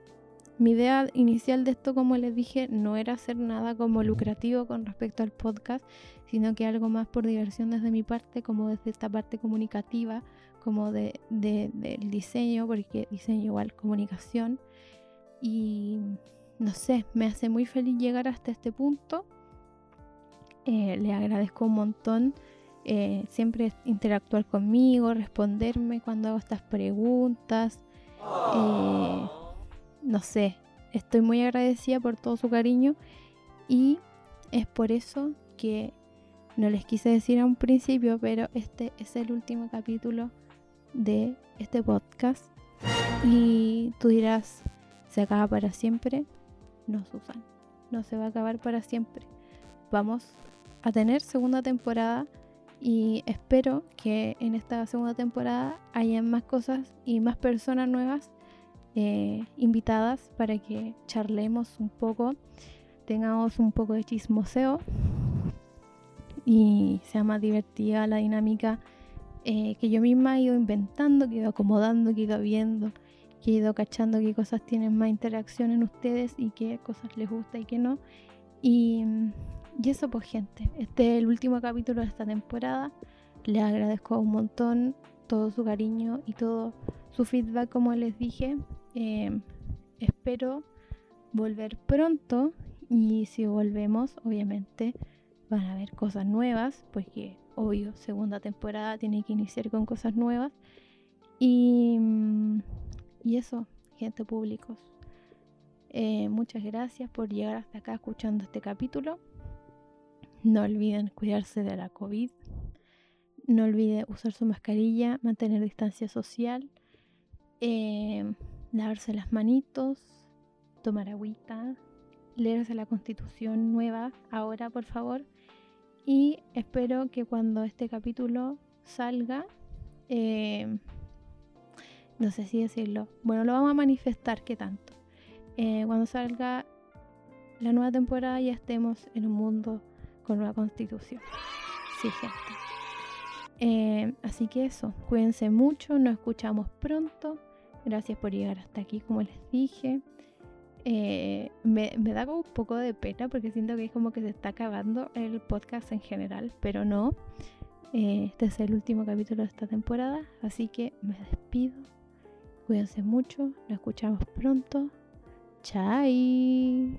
mi idea inicial de esto, como les dije, no era hacer nada como lucrativo con respecto al podcast, sino que algo más por diversión desde mi parte, como desde esta parte comunicativa, como de, del diseño, porque diseño igual comunicación. Y no sé, me hace muy feliz llegar hasta este punto. Eh, le agradezco un montón eh, siempre interactuar conmigo, responderme cuando hago estas preguntas. Eh, no sé, estoy muy agradecida por todo su cariño y es por eso que no les quise decir a un principio, pero este es el último capítulo de este podcast. Y tú dirás, ¿se acaba para siempre? No, Susan, no se va a acabar para siempre. Vamos a tener segunda temporada y espero que en esta segunda temporada haya más cosas y más personas nuevas eh, invitadas para que charlemos un poco, tengamos un poco de chismoseo y sea más divertida la dinámica eh, que yo misma he ido inventando, que he ido acomodando, que he ido viendo, que he ido cachando qué cosas tienen más interacción en ustedes y qué cosas les gusta y qué no. Y, y eso pues gente, este es el último capítulo de esta temporada. Les agradezco un montón todo su cariño y todo su feedback como les dije. Em, espero volver pronto y si volvemos, obviamente van a haber cosas nuevas, porque obvio, segunda temporada tiene que iniciar con cosas nuevas. Y, y eso, gente públicos. Eh, muchas gracias por llegar hasta acá escuchando este capítulo. No olviden cuidarse de la COVID. No olviden usar su mascarilla, mantener distancia social. Eh, lavarse las manitos, tomar agüita, leerse la constitución nueva ahora, por favor. Y espero que cuando este capítulo salga, eh, no sé si decirlo, bueno, lo vamos a manifestar que tanto. Eh, cuando salga la nueva temporada ya estemos en un mundo con nueva constitución. Sí, gente. Eh, así que eso, cuídense mucho, nos escuchamos pronto. Gracias por llegar hasta aquí, como les dije. Eh, me, da un poco de pena porque siento que es como que se está acabando el podcast en general, pero no. Eh, este es el último capítulo de esta temporada, así que me despido. Cuídense mucho, nos escuchamos pronto. Chai.